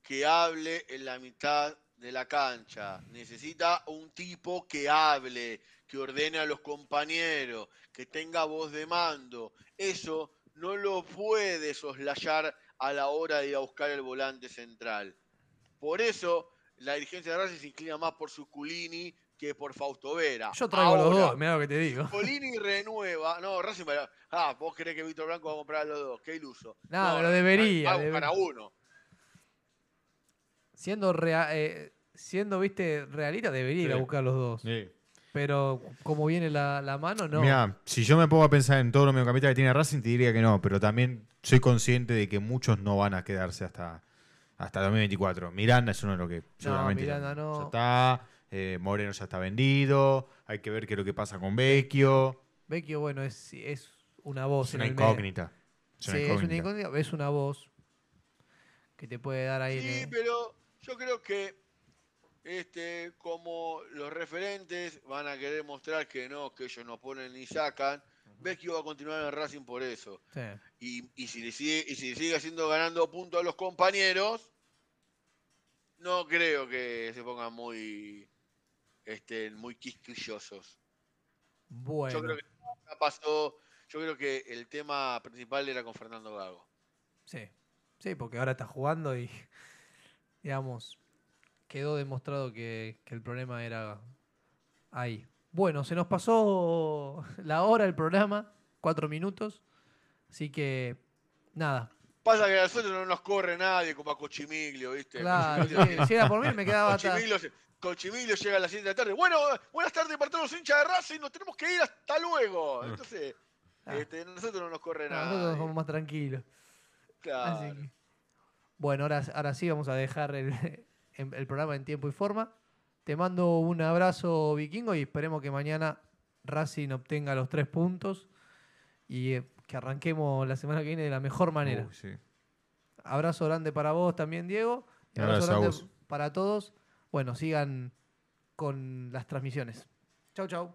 S2: que hable en la mitad de la cancha. Necesita un tipo que hable, que ordene a los compañeros, que tenga voz de mando. Eso no lo puede soslayar a la hora de ir a buscar el volante central. Por eso la dirigencia de Racing se inclina más por Suculini que por Fausto Vera.
S1: Yo traigo los dos, mira lo que te digo.
S2: Polini renueva. No, Racing para. Ah, vos querés que Víctor Blanco va a comprar a los dos. Qué iluso.
S1: No, pero debería,
S2: Va a buscar
S1: debería.
S2: a uno.
S1: Siendo, rea- eh, siendo viste, realista, debería ir a buscar los dos.
S3: Sí.
S1: Pero como viene la, la mano, no.
S3: Mira, si yo me pongo a pensar en todos los mediocampistas que tiene Racing, te diría que no, pero también soy consciente de que muchos no van a quedarse hasta, hasta 2024. Miranda es uno de los que seguramente
S1: Miranda no.
S3: ya está, eh, Moreno ya está vendido, hay que ver qué es lo que pasa con Vecchio.
S1: Vecchio, bueno, es, es una voz.
S3: Es
S1: en
S3: una incógnita. Es
S1: Sí,
S3: una
S1: es una
S3: incógnita.
S1: incógnita, es una voz que te puede dar ahí.
S2: Sí,
S1: el-
S2: pero yo creo que este, como los referentes van a querer mostrar que no, que ellos no ponen ni sacan, Vecchio va a continuar en Racing por eso.
S1: Sí.
S2: Y, y si le sigue, y si le sigue haciendo ganando puntos a los compañeros, no creo que se pongan muy este, muy quisquillosos.
S1: Bueno,
S2: Yo creo que ya pasó, yo creo que el tema principal era con Fernando Gago.
S1: sí. Sí, porque ahora está jugando y, digamos, quedó demostrado que, que el problema era ahí. Bueno, se nos pasó la hora del programa, cuatro minutos. Así que, nada.
S2: Pasa que a nosotros no nos corre nadie como a Cochimiglio, ¿viste?
S1: Claro,
S2: Cochimiglio-
S1: si era por mí me quedaba hasta...
S2: Cochimiglio, se- Cochimiglio llega a las 7 de la tarde. Bueno, buenas tardes para todos los hinchas de Racing, nos tenemos que ir hasta luego. Entonces,
S1: Ah.
S2: este, nosotros no nos corre nada.
S1: nosotros somos más tranquilos.
S2: Claro.
S1: Así que- Bueno, ahora, ahora sí vamos a dejar el programa en tiempo y forma. Te mando un abrazo, vikingo, y esperemos que mañana Racing obtenga los tres puntos y eh, que arranquemos la semana que viene de la mejor manera.
S3: Uy, sí.
S1: Abrazo grande para vos también, Diego. Y abrazo grande
S3: vos.
S1: para todos. Bueno, sigan con las transmisiones. Chau, chau.